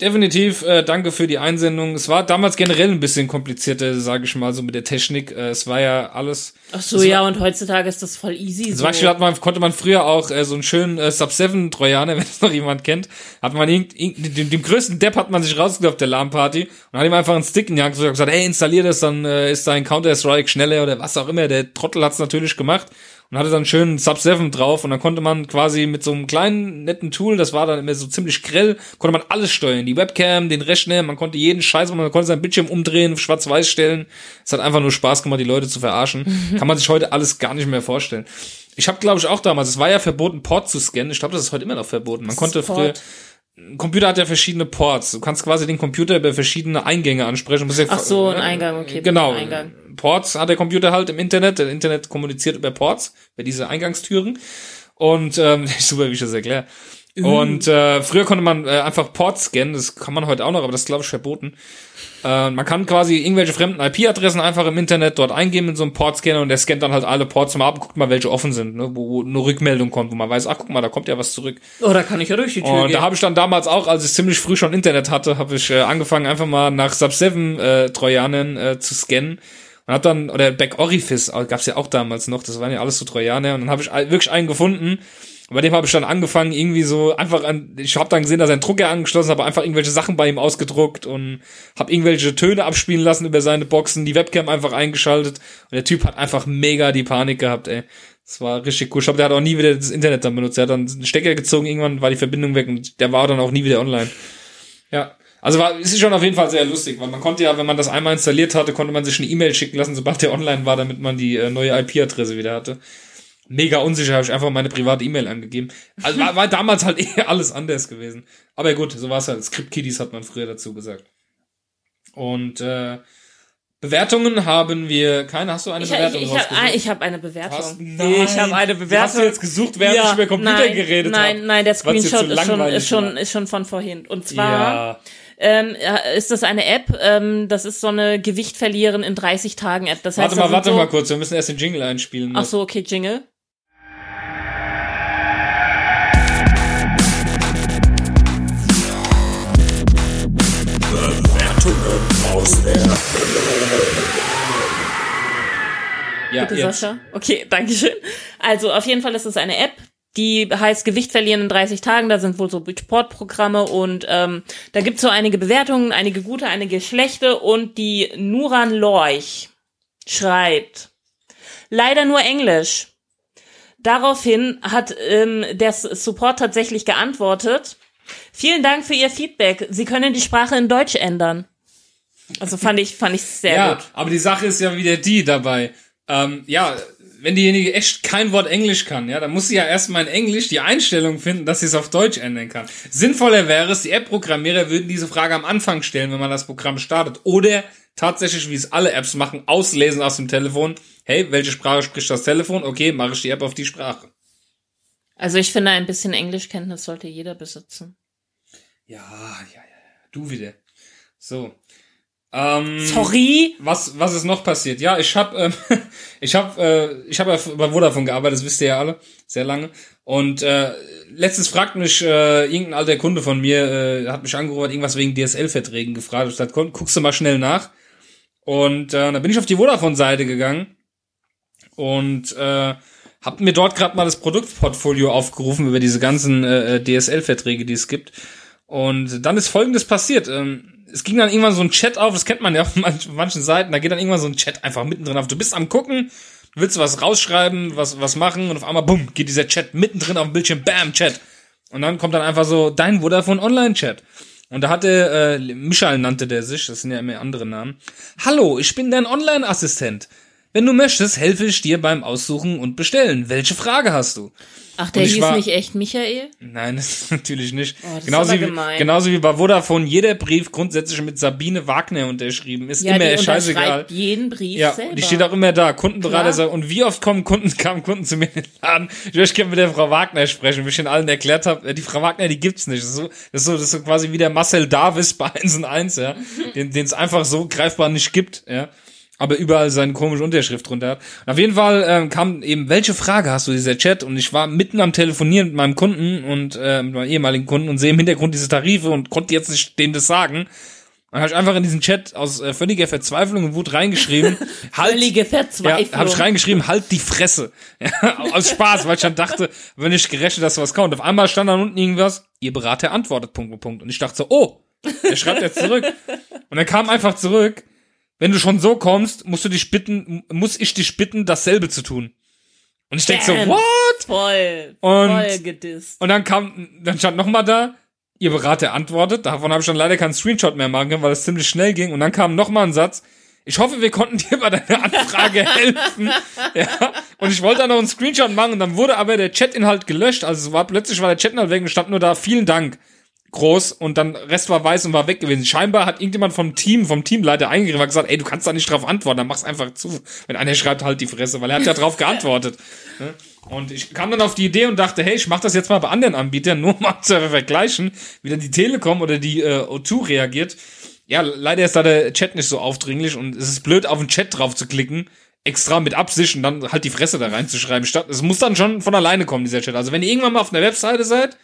definitiv äh, danke für die Einsendung. Es war damals generell ein bisschen komplizierter, sage ich mal, so mit der Technik. Äh, es war ja alles. Ach so, ja, war- und heutzutage ist das voll easy. Zum so. Beispiel hat man, konnte man früher auch äh, so einen schönen äh, Sub-7-Trojaner, wenn es noch jemand kennt, hat man irgend, irgend, dem, dem größten Depp hat man sich rausgesucht auf der LAN-Party und hat ihm einfach einen Stick in die Hand gesagt, hey, installier das, dann äh, ist dein Counter-Strike schneller oder was auch immer. Der Trottel hat's natürlich gemacht und hatte dann schön Sub-7 drauf und dann konnte man quasi mit so einem kleinen, netten Tool, das war dann immer so ziemlich grell, konnte man alles steuern. Die Webcam, den Rechner, man konnte jeden Scheiß, man konnte seinen Bildschirm umdrehen, schwarz-weiß stellen. Es hat einfach nur Spaß gemacht, die Leute zu verarschen. Kann man sich heute alles gar nicht mehr vorstellen. Ich habe, glaube ich, auch damals, es war ja verboten, Port zu scannen. Ich glaube, das ist heute immer noch verboten. Man konnte früher, ein Computer hat ja verschiedene Ports. Du kannst quasi den Computer über verschiedene Eingänge ansprechen. Ja- Ach so, ein Eingang, okay. Genau. ein Eingang. Ports hat der Computer halt im Internet. Der Internet kommuniziert über Ports, über diese Eingangstüren. Und ähm, super, wie ich das erkläre. Und äh, früher konnte man äh, einfach Ports scannen, das kann man heute auch noch, aber das ist glaube ich verboten. Äh, man kann quasi irgendwelche fremden IP-Adressen einfach im Internet dort eingeben in so einem Port-Scanner und der scannt dann halt alle Ports mal ab und guckt mal, welche offen sind, ne, wo, wo eine Rückmeldung kommt, wo man weiß, ach guck mal, da kommt ja was zurück. Oh, da kann ich ja durch die Tür Und gehen. da habe ich dann damals auch, als ich ziemlich früh schon Internet hatte, habe ich äh, angefangen einfach mal nach Sub-7 äh, äh, zu scannen und hab dann oder Back Orifice äh, gab's ja auch damals noch, das waren ja alles so Trojaner und dann habe ich wirklich einen gefunden. Bei dem habe ich dann angefangen, irgendwie so einfach an, ich habe dann gesehen, dass er einen Drucker angeschlossen hat, einfach irgendwelche Sachen bei ihm ausgedruckt und habe irgendwelche Töne abspielen lassen über seine Boxen, die Webcam einfach eingeschaltet und der Typ hat einfach mega die Panik gehabt, ey. Das war richtig cool. Ich glaube, der hat auch nie wieder das Internet dann benutzt. Er hat dann einen Stecker gezogen, irgendwann war die Verbindung weg und der war dann auch nie wieder online. Ja. Also war, ist schon auf jeden Fall sehr lustig, weil man konnte ja, wenn man das einmal installiert hatte, konnte man sich eine E-Mail schicken lassen, sobald der online war, damit man die äh, neue IP-Adresse wieder hatte. Mega unsicher, habe ich einfach meine private E-Mail angegeben. Also war, war damals halt eher alles anders gewesen. Aber gut, so war es halt. Script-Kiddies hat man früher dazu gesagt. Und äh, Bewertungen haben wir keine. Hast du eine ich Bewertung ich, ich habe rausgesucht? ich hab eine Bewertung. Hast- Nein. ich habe eine Bewertung. Hast du jetzt gesucht, während ich über Computer nein, geredet habe? Nein, nein, der Screenshot ist schon, ist, schon, ist schon von vorhin. Und zwar Ja. ähm, ja, ist das eine App, ähm, das ist so eine Gewicht verlieren in 30 Tagen App. Das heißt, Warte mal, warte so, mal kurz. Wir müssen erst den Jingle einspielen. Ach so, okay, Jingle. Ja, Bitte, jetzt. Sascha. Okay, danke schön. Also auf jeden Fall ist es eine App, die heißt Gewicht verlieren in 30 Tagen. Da sind wohl so Sportprogramme und ähm, da gibt's so einige Bewertungen, einige gute, einige schlechte. Und die Nuran Lorch schreibt, leider nur Englisch. Daraufhin hat ähm, der Support tatsächlich geantwortet. Vielen Dank für Ihr Feedback. Sie können die Sprache in Deutsch ändern. Also fand ich, fand ich sehr Ja, gut. aber die Sache ist ja wieder die dabei. Ähm, ja, wenn diejenige echt kein Wort Englisch kann, ja, dann muss sie ja erstmal in Englisch die Einstellung finden, dass sie es auf Deutsch ändern kann. Sinnvoller wäre es, die App-Programmierer würden diese Frage am Anfang stellen, wenn man das Programm startet. Oder tatsächlich, wie es alle Apps machen, auslesen aus dem Telefon. Hey, welche Sprache spricht das Telefon? Okay, mache ich die App auf die Sprache. Also ich finde, ein bisschen Englischkenntnis sollte jeder besitzen. Ja, ja, ja, du wieder. So. Ähm, Sorry. Was, was ist noch passiert? Ja, ich habe ähm, ich habe äh, ich habe ja bei Vodafone gearbeitet, das wisst ihr ja alle, sehr lange. Und äh, letztens fragt mich äh, irgendein alter Kunde von mir, äh, hat mich angerufen, hat irgendwas wegen DSL-Verträgen gefragt. Ich komm, guckst du mal schnell nach. Und äh, dann bin ich auf die Vodafone-Seite gegangen und äh, hab mir dort gerade mal das Produktportfolio aufgerufen über diese ganzen äh, DSL-Verträge, die es gibt. Und dann ist Folgendes passiert. Ähm, es ging dann irgendwann so ein Chat auf, das kennt man ja auf manchen, Seiten, da geht dann irgendwann so ein Chat einfach mittendrin auf. Du bist am gucken, du willst was rausschreiben, was, was machen und auf einmal, bumm, geht dieser Chat mittendrin auf dem Bildschirm, bam, Chat. Und dann kommt dann einfach so dein Vodafone Online-Chat. Und da hatte, äh, Michael nannte der sich, das sind ja immer andere Namen. Hallo, ich bin dein Online-Assistent. Wenn du möchtest, helfe ich dir beim Aussuchen und Bestellen. Welche Frage hast du? Ach, der hieß war- nicht echt Michael? Nein, das ist natürlich nicht. Oh, das ist genauso, aber wie, gemein. genauso wie bei Vodafone jeder Brief grundsätzlich mit Sabine Wagner unterschrieben ist. Ja, immer die scheißegal. jeden Brief Ja, selber. die steht auch immer da. Kundenberater sagt, und wie oft kommen Kunden, kamen Kunden zu mir in den Laden? Ich möchte gerne mit der Frau Wagner sprechen, wie ich den allen erklärt habe, die Frau Wagner, die gibt's nicht. Das ist so, das ist so, das ist so quasi wie der Marcel Davis bei 1 und 1, ja. Den es einfach so greifbar nicht gibt, ja. Aber überall seine komische Unterschrift drunter hat. Und auf jeden Fall ähm, kam eben, welche Frage hast du, dieser Chat? Und ich war mitten am Telefonieren mit meinem Kunden und äh, mit meinem ehemaligen Kunden und sehe im Hintergrund diese Tarife und konnte jetzt nicht dem das sagen. Dann habe ich einfach in diesen Chat aus äh, völliger Verzweiflung und Wut reingeschrieben. halt, Völlige ja, Verzweiflung. habe ich reingeschrieben, halt die Fresse. Ja, aus Spaß, weil ich dann dachte, wenn ich gerechnet, dass was kommt. Auf einmal stand dann unten irgendwas, ihr Berater antwortet, Punkt, Punkt, Punkt. Und ich dachte so, oh, der schreibt jetzt zurück. Und dann kam einfach zurück, wenn du schon so kommst, musst du dich bitten, muss ich dich bitten, dasselbe zu tun. Und ich denk so, what? voll, Und- voll gedisst. Und dann kam, dann stand noch mal da, ihr Berater antwortet. Davon habe ich dann leider keinen Screenshot mehr machen können, weil es ziemlich schnell ging. Und dann kam noch mal ein Satz. Ich hoffe, wir konnten dir bei deiner Anfrage helfen. Ja. Und ich wollte dann noch einen Screenshot machen. Und dann wurde aber der Chatinhalt gelöscht. Also es war plötzlich war der Chatinhalt weg und stand nur da, vielen Dank. Groß und dann Rest war weiß und war weg gewesen. Scheinbar hat irgendjemand vom Team, vom Teamleiter eingegriffen und gesagt, ey, du kannst da nicht drauf antworten, dann mach's einfach zu. Wenn einer schreibt, halt die Fresse, weil er hat ja drauf geantwortet. Ne? Und ich kam dann auf die Idee und dachte, hey, ich mach das jetzt mal bei anderen Anbietern, nur mal zu vergleichen, wie dann die Telekom oder die äh, O2 reagiert. Ja, leider ist da der Chat nicht so aufdringlich und es ist blöd, auf den Chat drauf zu klicken, extra mit Absicht und dann halt die Fresse da reinzuschreiben. Statt, es muss dann schon von alleine kommen, dieser Chat. Also wenn ihr irgendwann mal auf einer Webseite seid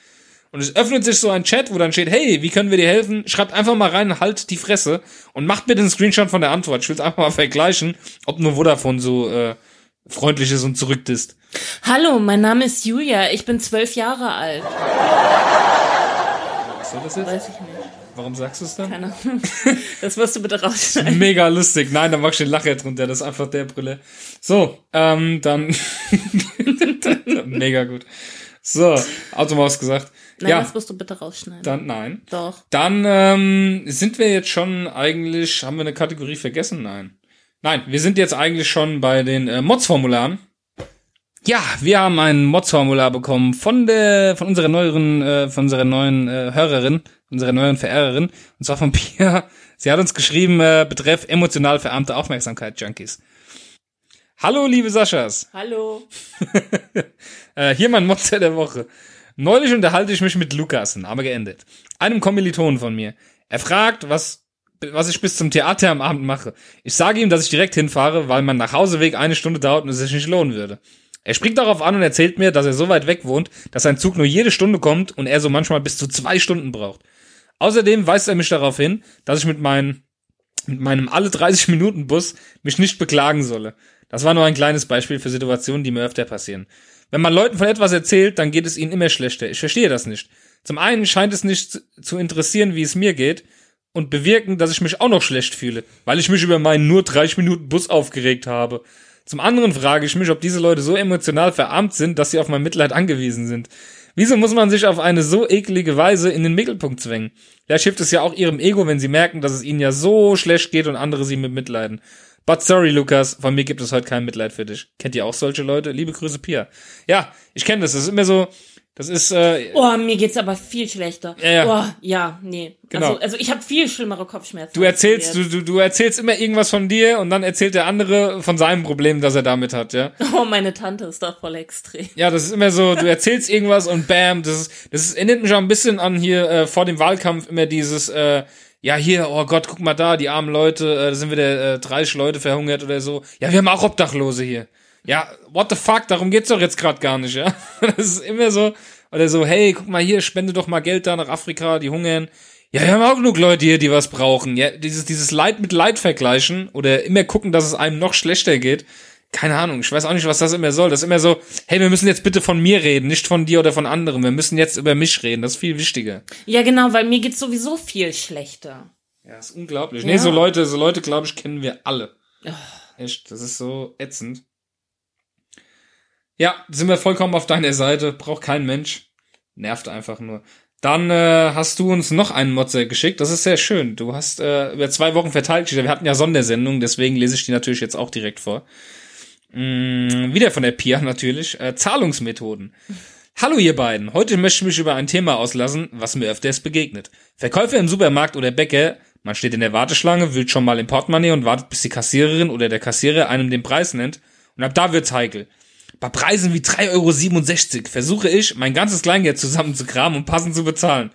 und es öffnet sich so ein Chat, wo dann steht, hey, wie können wir dir helfen? Schreibt einfach mal rein, halt die Fresse und macht bitte einen Screenshot von der Antwort. Ich will es einfach mal vergleichen, ob nur Vodafone so äh, freundlich ist und zurückdisst. Hallo, mein Name ist Julia. Ich bin zwölf Jahre alt. Was soll das jetzt? Weiß ich nicht. Warum sagst du es dann? Keine Ahnung. Das wirst du bitte rausschneiden. Mega lustig. Nein, da mach ich den Lacher drunter. Das ist einfach der Brille. So, ähm, dann. Mega gut. So, Automaus gesagt. Nein, ja, das wirst du bitte rausschneiden. dann nein. Doch. Dann ähm, sind wir jetzt schon eigentlich, haben wir eine Kategorie vergessen? Nein. Nein, wir sind jetzt eigentlich schon bei den äh, Mods-Formularen. Ja, wir haben ein Mods-Formular bekommen von der, von unserer neueren, äh, von unserer neuen äh, Hörerin, unserer neuen Verehrerin, und zwar von Pia. Sie hat uns geschrieben, äh, betreff emotional verarmte Aufmerksamkeit, Junkies. Hallo, liebe Saschas. Hallo. Äh, hier mein Monster der Woche. Neulich unterhalte ich mich mit Lukas, aber geendet. Einem Kommilitonen von mir. Er fragt, was, was ich bis zum Theater am Abend mache. Ich sage ihm, dass ich direkt hinfahre, weil mein Nachhauseweg eine Stunde dauert und es sich nicht lohnen würde. Er springt darauf an und erzählt mir, dass er so weit weg wohnt, dass sein Zug nur jede Stunde kommt und er so manchmal bis zu zwei Stunden braucht. Außerdem weist er mich darauf hin, dass ich mit, meinen, mit meinem alle 30 Minuten Bus mich nicht beklagen solle. Das war nur ein kleines Beispiel für Situationen, die mir öfter passieren. Wenn man Leuten von etwas erzählt, dann geht es ihnen immer schlechter. Ich verstehe das nicht. Zum einen scheint es nicht zu- interessieren, wie es mir geht und bewirken, dass ich mich auch noch schlecht fühle, weil ich mich über meinen nur 30 Minuten Bus aufgeregt habe. Zum anderen frage ich mich, ob diese Leute so emotional verarmt sind, dass sie auf mein Mitleid angewiesen sind. Wieso muss man sich auf eine so eklige Weise in den Mittelpunkt zwängen? Vielleicht hilft es ja auch ihrem Ego, wenn sie merken, dass es ihnen ja so schlecht geht und andere sie mit mitleiden. But sorry, Lukas, von mir gibt es heute kein Mitleid für dich. Kennt ihr auch solche Leute? Liebe Grüße, Pia. Ja, ich kenne das. Das ist immer so, das ist, äh, Oh, mir geht's aber viel schlechter. Ja, ja. Oh, ja, nee. Genau. Also, also ich habe viel schlimmere Kopfschmerzen. du erzählst, du, du, du erzählst immer irgendwas von dir und dann erzählt der andere von seinem Problem, das er damit hat, ja. Oh, meine Tante ist da voll extrem. Ja, das ist immer so, du erzählst irgendwas und bam, das ist, das ist, erinnert mich auch ein bisschen an hier äh, vor dem Wahlkampf immer dieses, äh, ja hier, oh Gott, guck mal da, die armen Leute, äh, da sind wieder äh, 30 Leute verhungert oder so. Ja, wir haben auch Obdachlose hier. Ja, what the fuck, darum geht's doch jetzt gerade gar nicht, ja. Das ist immer so, oder so, hey, guck mal hier, spende doch mal Geld da nach Afrika, die hungern. Ja, wir haben auch genug Leute hier, die was brauchen. Ja, dieses, dieses Leid mit Leid vergleichen oder immer gucken, dass es einem noch schlechter geht. Keine Ahnung, ich weiß auch nicht, was das immer soll. Das ist immer so, hey, wir müssen jetzt bitte von mir reden, nicht von dir oder von anderen. Wir müssen jetzt über mich reden, das ist viel wichtiger. Ja, genau, weil mir geht's sowieso viel schlechter. Ja, ist unglaublich. Ja. Nee, so Leute, so Leute, glaube ich, kennen wir alle. Echt, das ist so ätzend. Ja, sind wir vollkommen auf deiner Seite, braucht kein Mensch. Nervt einfach nur. Dann äh, hast du uns noch einen Motze geschickt. Das ist sehr schön. Du hast äh, über zwei Wochen verteilt. Wir hatten ja Sondersendungen, deswegen lese ich die natürlich jetzt auch direkt vor. Mm, wieder von der Pia natürlich. Äh, Zahlungsmethoden. Hallo ihr beiden. Heute möchte ich mich über ein Thema auslassen, was mir öfters begegnet. Verkäufer im Supermarkt oder Bäcker, man steht in der Warteschlange, wühlt schon mal im Portemonnaie und wartet, bis die Kassiererin oder der Kassierer einem den Preis nennt. Und ab da wird's heikel. Bei Preisen wie 3,67 Euro versuche ich, mein ganzes Kleingeld zusammenzukramen und passend zu bezahlen.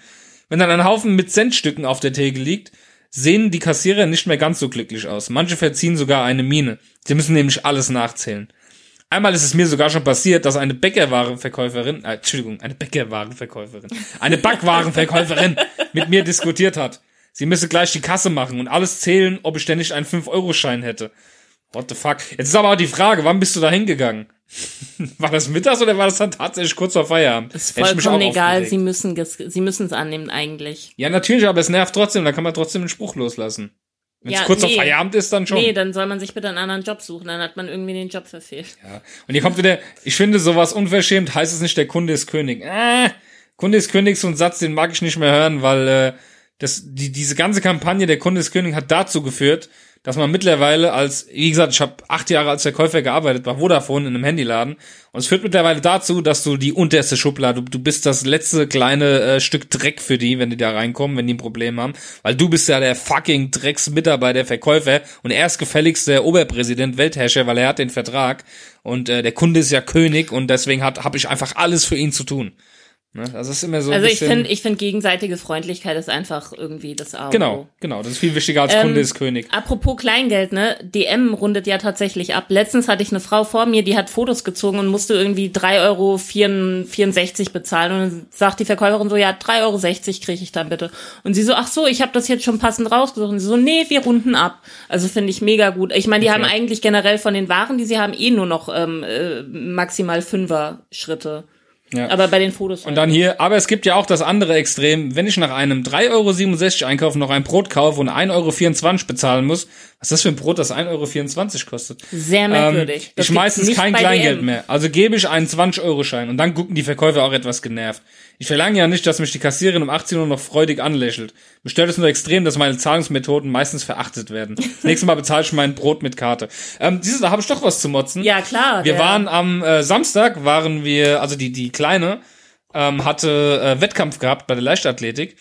Wenn dann ein Haufen mit Centstücken auf der Theke liegt, sehen die Kassierer nicht mehr ganz so glücklich aus. Manche verziehen sogar eine Miene. Sie müssen nämlich alles nachzählen. Einmal ist es mir sogar schon passiert, dass eine Bäckerwarenverkäuferin, äh, Entschuldigung, eine Bäckerwarenverkäuferin, eine Backwarenverkäuferin mit mir diskutiert hat. Sie müsse gleich die Kasse machen und alles zählen, ob ich denn nicht einen 5-Euro-Schein hätte. What the fuck? Jetzt ist aber auch die Frage, wann bist du da hingegangen? war das mittags oder war das dann tatsächlich kurz vor Feierabend? Ist vollkommen egal, aufgeregt. sie müssen sie müssen es annehmen eigentlich. Ja, natürlich, aber es nervt trotzdem, da kann man trotzdem einen Spruch loslassen. Wenn es Ja, kurz vor nee. Feierabend ist, dann schon. Nee, dann soll man sich bitte einen anderen Job suchen, dann hat man irgendwie den Job verfehlt. Ja. Und hier kommt wieder, ich finde sowas unverschämt, heißt es nicht, der Kunde ist König. Äh, Kunde ist König, so ein Satz, den mag ich nicht mehr hören, weil äh, das, die, diese ganze Kampagne, der Kunde ist König, hat dazu geführt, dass man mittlerweile als, wie gesagt, ich habe acht Jahre als Verkäufer gearbeitet bei Vodafone in einem Handyladen und es führt mittlerweile dazu, dass du die unterste Schublade, du, du bist das letzte kleine äh, Stück Dreck für die, wenn die da reinkommen, wenn die ein Problem haben, weil du bist ja der fucking Drecksmitarbeiter, Verkäufer und er ist gefälligst der Oberpräsident, Weltherrscher, weil er hat den Vertrag und äh, der Kunde ist ja König und deswegen hat habe ich einfach alles für ihn zu tun. Ne? Also es ist immer so. Also ich finde, ich finde gegenseitige Freundlichkeit ist einfach irgendwie das A. und Genau, genau. Das ist viel wichtiger als Ähm, Kunde ist König. Apropos Kleingeld, ne? DM rundet ja tatsächlich ab. Letztens hatte ich eine Frau vor mir, die hat Fotos gezogen und musste irgendwie 3,64 Euro bezahlen. Und dann sagt die Verkäuferin so, ja, 3,60 Euro kriege ich dann bitte. Und sie so, ach so, ich habe das jetzt schon passend rausgesucht. Und sie so, nee, wir runden ab. Also finde ich mega gut. Ich meine, die Okay. haben eigentlich generell von den Waren, die sie haben, eh nur noch ähm, äh, maximal Fünfer-Schritte. Ja. Aber bei den Fotos. Und dann hier, aber es gibt ja auch das andere Extrem, wenn ich nach einem 3,67 Euro Einkauf noch ein Brot kaufe und 1,24 Euro bezahlen muss, was ist das für ein Brot, das 1,24 Euro kostet? Sehr merkwürdig. Ähm, ich meistens kein Kleingeld DM. mehr. Also gebe ich einen 20-Euro-Schein und dann gucken die Verkäufer auch etwas genervt. Ich verlange ja nicht, dass mich die Kassiererin um 18 Uhr noch freudig anlächelt. Mich stört es nur extrem, dass meine Zahlungsmethoden meistens verachtet werden. Das nächste Mal bezahle ich mein Brot mit Karte. Ähm, diese, da habe ich doch was zu motzen. Ja, klar. Wir der- waren am äh, Samstag, waren wir, also die, die Kleine ähm, hatte äh, Wettkampf gehabt bei der Leichtathletik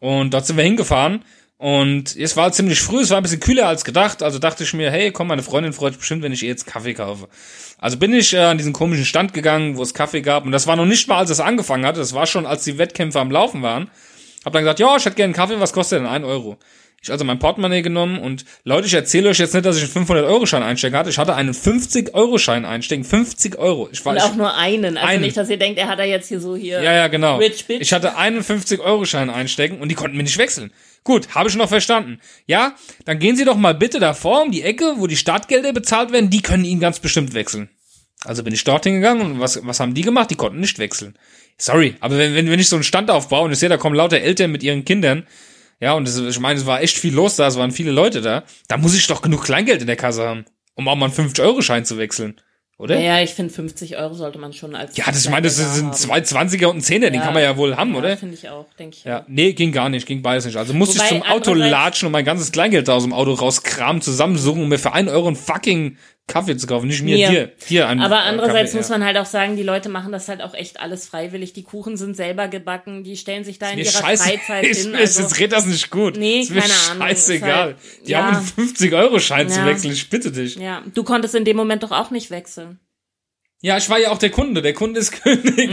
und dort sind wir hingefahren und es war ziemlich früh, es war ein bisschen kühler als gedacht, also dachte ich mir, hey, komm, meine Freundin freut sich bestimmt, wenn ich ihr jetzt Kaffee kaufe. Also bin ich äh, an diesen komischen Stand gegangen, wo es Kaffee gab und das war noch nicht mal, als es angefangen hatte, das war schon, als die Wettkämpfe am Laufen waren. Hab dann gesagt, ja, ich hätte gerne einen Kaffee, was kostet denn? Ein Euro. Ich also mein Portemonnaie genommen und Leute, ich erzähle euch jetzt nicht, dass ich einen 500-Euro-Schein einstecken hatte. Ich hatte einen 50-Euro-Schein einstecken. 50 Euro. Ich war, Und ich, auch nur einen. Also Einen. nicht, dass ihr denkt, er hat da jetzt hier so hier. ja, ja, genau. Rich Bitch. Ich hatte einen 50-Euro-Schein einstecken und die konnten mir nicht wechseln. Gut, habe ich noch verstanden. Ja, dann gehen Sie doch mal bitte davor um die Ecke, wo die Startgelder bezahlt werden. Die können Ihnen ganz bestimmt wechseln. Also bin ich dorthin gegangen und was, was haben die gemacht? Die konnten nicht wechseln. Sorry, aber wenn, wenn, wenn ich so einen Stand aufbaue und ich sehe, da kommen lauter Eltern mit ihren Kindern, ja, und das, ich meine, es war echt viel los da, es waren viele Leute da, da muss ich doch genug Kleingeld in der Kasse haben, um auch mal einen 50-Euro-Schein zu wechseln. Oder? Ja, Ja, ja, ich finde 50 Euro sollte man schon als. das, ich meine, das sind zwei 20er und ein 10er, den Ja. kann man ja wohl haben, Ja, oder? Finde ich auch, denke ich. Ja, nee, ging gar nicht, ging beides nicht. Also musste ich zum Auto latschen und mein ganzes Kleingeld da aus dem Auto rauskramen, zusammensuchen, um mir für einen Euro einen fucking Kaffee zu kaufen. Nicht mir, Mir. dir. Dir einen Aber äh, andererseits Kaffee, muss man halt auch sagen, die Leute machen das halt auch echt alles freiwillig. Die Kuchen sind selber gebacken, die stellen sich da in ihrer scheiße, Freizeit ist, hin. Also, jetzt red das nicht gut. Nee, ist mir keine Ahnung, scheißegal. ist halt- die ja. haben einen 50-Euro-Schein zu Ja. wechseln, ich bitte dich. ja, du konntest in dem Moment doch auch nicht wechseln. Ja, ich war ja auch der Kunde. Der Kunde ist König.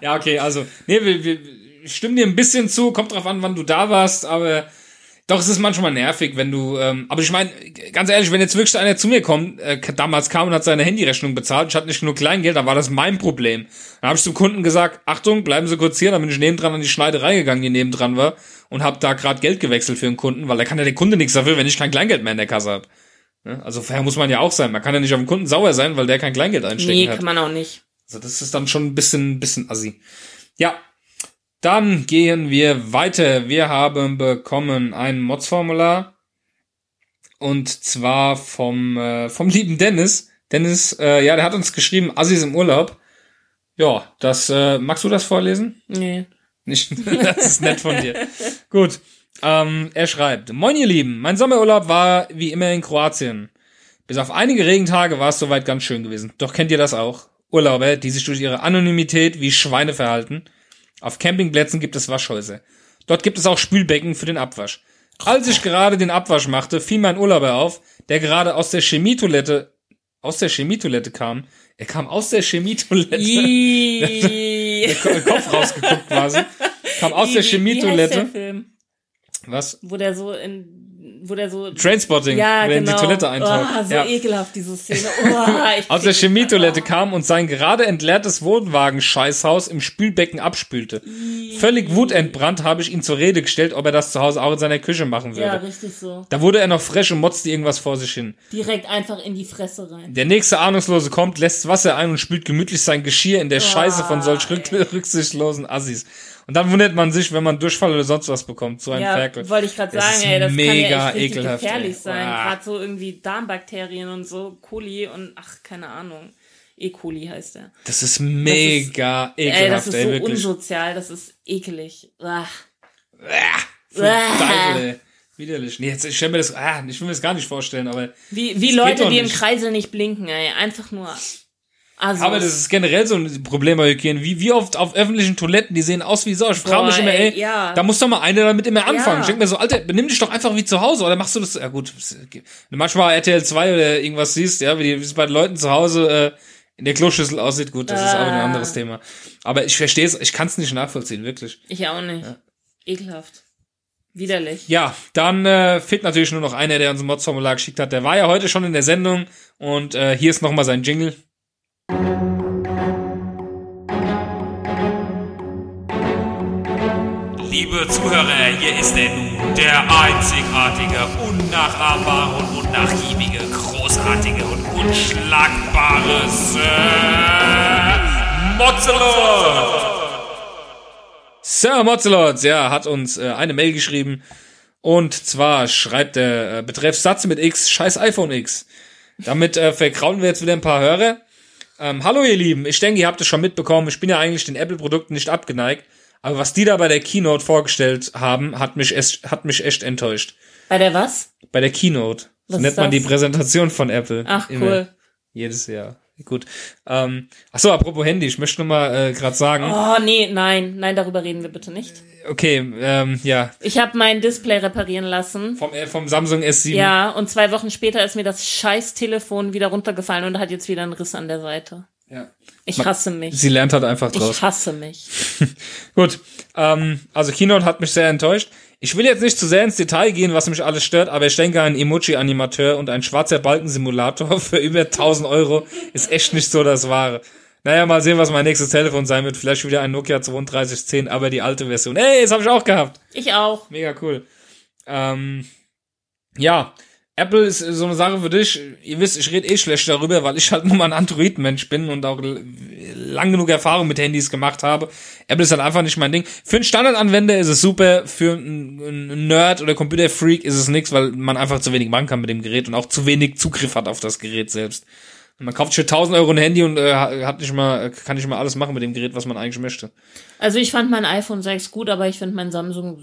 ja, okay, also, nee, wir, wir ich stimme dir ein bisschen zu. Kommt drauf an, wann du da warst, aber doch, es ist manchmal nervig, wenn du, ähm, aber ich meine, ganz ehrlich, wenn jetzt wirklich einer zu mir kommt, äh, damals kam und hat seine Handyrechnung bezahlt, ich hatte nicht genug Kleingeld, dann war das mein Problem. Dann habe ich zum Kunden gesagt, Achtung, bleiben Sie kurz hier, dann bin ich nebendran an die Schneiderei gegangen, die nebendran war, und habe da gerade Geld gewechselt für einen Kunden, weil da kann ja der Kunde nichts dafür, wenn ich kein Kleingeld mehr in der Kasse habe. Ne? Also fair muss man ja auch sein. Man kann ja nicht auf den Kunden sauer sein, weil der kein Kleingeld einstecken Nee, hat. kann man auch nicht. Also das ist dann schon ein bisschen, bisschen assi. Ja, dann gehen wir weiter. Wir haben bekommen ein Mods-Formular und zwar vom äh, vom lieben Dennis. Dennis, äh, ja, der hat uns geschrieben, Assis im Urlaub. Ja, das äh, magst du das vorlesen? Nee. Nicht, das ist nett von dir. Gut. Ähm, er schreibt, Moin ihr Lieben, mein Sommerurlaub war wie immer in Kroatien. Bis auf einige Regentage war es soweit ganz schön gewesen. Doch kennt ihr das auch? Urlauber, die sich durch ihre Anonymität wie Schweine verhalten. Auf Campingplätzen gibt es Waschhäuser. Dort gibt es auch Spülbecken für den Abwasch. Als ich gerade den Abwasch machte, fiel mein Urlauber auf, der gerade aus der Chemietoilette, aus der Chemietoilette kam. Er kam aus der Chemietoilette. Ko- Kopf rausgeguckt quasi. Kam aus der Wie- der Chemietoilette. Was? Wo der so in, wo der so, Trainspotting, ja, wo in genau. die Toilette eintaucht. Oh, so ja. ekelhaft, diese Szene. Oh, ich Aus der Chemietoilette kam und sein gerade entleertes Wohnwagen-Scheißhaus im Spülbecken abspülte. Völlig wutentbrannt habe ich ihn zur Rede gestellt, ob er das zu Hause auch in seiner Küche machen Ja, würde. richtig so. Da wurde er noch fresh und motzte irgendwas vor sich hin. Direkt einfach in die Fresse rein. Der nächste Ahnungslose kommt, lässt Wasser ein und spült gemütlich sein Geschirr in der Scheiße von solch rück rücksichtslosen Assis. Und dann wundert man sich, wenn man Durchfall oder sonst was bekommt, so ein Ja, Ferkel. wollte ich gerade sagen, ey, das mega kann ja echt ekelhaft, gefährlich ey. sein. Ah. Gerade so irgendwie Darmbakterien und so, Coli und ach, keine Ahnung. E. coli heißt der. Das ist mega Ey, das ekelhaft, ist ey, so wirklich. unsozial, das ist ekelig. Ach. Teufel, ey. Widerlich. Nee, jetzt, ich stell mir das, ah, ich will mir das gar nicht vorstellen, aber. Wie, wie Leute, die im nicht. Kreisel nicht blinken, ey. Einfach nur. Also, Aber das ist generell so ein Problem bei Hygiene. Wie, wie oft auf öffentlichen Toiletten, die sehen aus wie so. Ich frage mich immer, ey, ey, ja. da muss doch mal einer damit immer anfangen. Ja. Ich denke mir so, Alter, benimm dich doch einfach wie zu Hause oder machst du das, ja gut, du manchmal RTL 2 oder irgendwas siehst, ja, wie es bei den Leuten zu Hause äh, in der Kloschüssel aussieht, gut, das ist auch ein Ah. anderes Thema. Aber ich verstehe es, ich kann es nicht nachvollziehen, wirklich. ich auch nicht. Ekelhaft. Widerlich. Ja, dann äh, fehlt natürlich nur noch einer, der uns ein Mods-Formular geschickt hat. Der war ja heute schon in der Sendung und äh, hier ist nochmal sein Jingle. Liebe Zuhörer, hier ist er nun, der einzigartige, unnachahmbare und unnachgiebige, großartige und unschlagbare Sir Mozzelot! Sir Mozzelot, ja, hat uns äh, eine Mail geschrieben. Und zwar schreibt er, äh, betreff Satz mit X, scheiß iPhone X. Damit äh, verkrauen wir jetzt wieder ein paar Hörer. Ähm, hallo ihr Lieben, ich denke, ihr habt es schon mitbekommen, ich bin ja eigentlich den Apple-Produkten nicht abgeneigt. Aber was die da bei der Keynote vorgestellt haben, hat mich, echt, hat mich echt enttäuscht. Bei der was? Bei der Keynote. So Was nennt ist man die? Präsentation von Apple. Ach, Immer. cool. Jedes Jahr. Gut. Ähm, ach so, apropos Handy, ich möchte nur mal äh, gerade sagen. Oh, nee, nein. Nein, darüber reden wir bitte nicht. Okay, ähm, ja, Ich habe mein Display reparieren lassen. vom, äh, vom Samsung S7. Ja, und zwei Wochen später ist mir das scheiß Telefon wieder runtergefallen und hat jetzt wieder einen Riss an der Seite. Ja. Ich hasse mich. Sie lernt halt einfach draus. Ich hasse mich. Gut, ähm, also Keynote hat mich sehr enttäuscht. Ich will jetzt nicht zu sehr ins Detail gehen, was mich alles stört, aber ich denke, ein Emoji-Animateur und ein schwarzer Balkensimulator für über 1000 Euro ist echt nicht so das Wahre. Naja, mal sehen, was mein nächstes Telefon sein wird. Vielleicht wieder ein Nokia 3210, aber die alte Version. Ey, das habe ich auch gehabt. Ich auch. Mega cool. Ähm, ja, Apple ist so eine Sache für dich. Ihr wisst, ich rede eh schlecht darüber, weil ich halt nur mal ein Android-Mensch bin und auch lang genug Erfahrung mit Handys gemacht habe. Apple ist halt einfach nicht mein Ding. Für einen Standardanwender ist es super, für einen Nerd oder Computerfreak ist es nichts, weil man einfach zu wenig machen kann mit dem Gerät und auch zu wenig Zugriff hat auf das Gerät selbst. Man kauft für 1000 Euro ein Handy und äh, hat nicht mal, kann nicht mal alles machen mit dem Gerät, was man eigentlich möchte. Also ich fand mein iPhone 6 gut, aber ich finde mein Samsung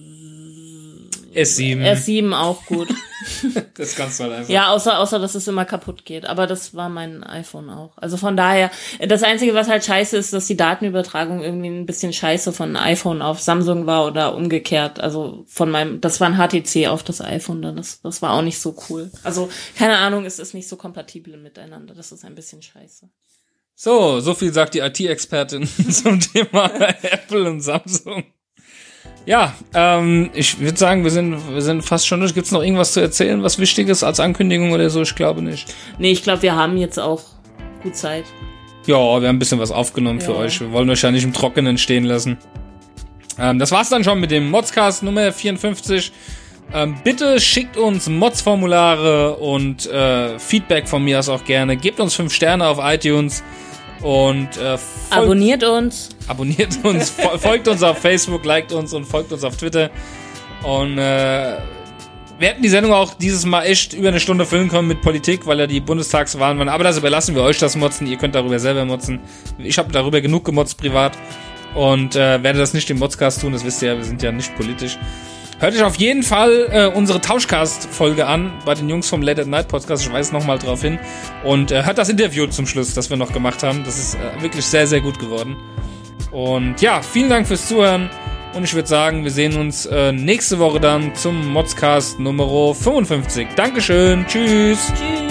S7, S7 auch gut. das kannst du halt einfach. ja, außer, außer, dass es immer kaputt geht. Aber das war mein iPhone auch. Also von daher, das Einzige, was halt scheiße ist, dass die Datenübertragung irgendwie ein bisschen scheiße von iPhone auf Samsung war oder umgekehrt. Also von meinem, das war ein HTC auf das iPhone dann. Das, das war auch nicht so cool. Also, keine Ahnung, es ist nicht so kompatibel miteinander. Das ist ein bisschen scheiße. So, so viel sagt die IT-Expertin zum Thema Apple und Samsung. Ja, ähm, ich würde sagen, wir sind, wir sind fast schon durch. Gibt's noch irgendwas zu erzählen, was wichtig ist als Ankündigung oder so? Ich glaube nicht. Nee, ich glaube, wir haben jetzt auch gut Zeit. Ja, wir haben ein bisschen was aufgenommen für Ja. euch. Wir wollen euch ja nicht im Trockenen stehen lassen. Ähm, das war's dann schon mit dem Modscast Nummer 54. Ähm, bitte schickt uns Mods-Formulare und äh, Feedback von mir aus auch gerne. Gebt uns fünf Sterne auf iTunes und äh, folgt Abonniert uns. abonniert uns, fol- folgt uns auf Facebook, liked uns und folgt uns auf Twitter. Und äh, wir hätten die Sendung auch dieses Mal echt über eine Stunde füllen können mit Politik, weil ja die Bundestagswahlen waren. Aber das überlassen wir euch das Motzen. Ihr könnt darüber selber motzen. Ich habe darüber genug gemotzt privat und äh, werde das nicht im Modscast tun. Das wisst ihr ja, wir sind ja nicht politisch. Hört euch auf jeden Fall äh, unsere Tauschcast-Folge an bei den Jungs vom Late at Night Podcast. Ich weise nochmal drauf hin. Und äh, hört das Interview zum Schluss, das wir noch gemacht haben. Das ist äh, wirklich sehr, sehr gut geworden. Und ja, vielen Dank fürs Zuhören. Und ich würde sagen, wir sehen uns äh, nächste Woche dann zum Modscast Nummer 55. Dankeschön. Tschüss. Tschüss.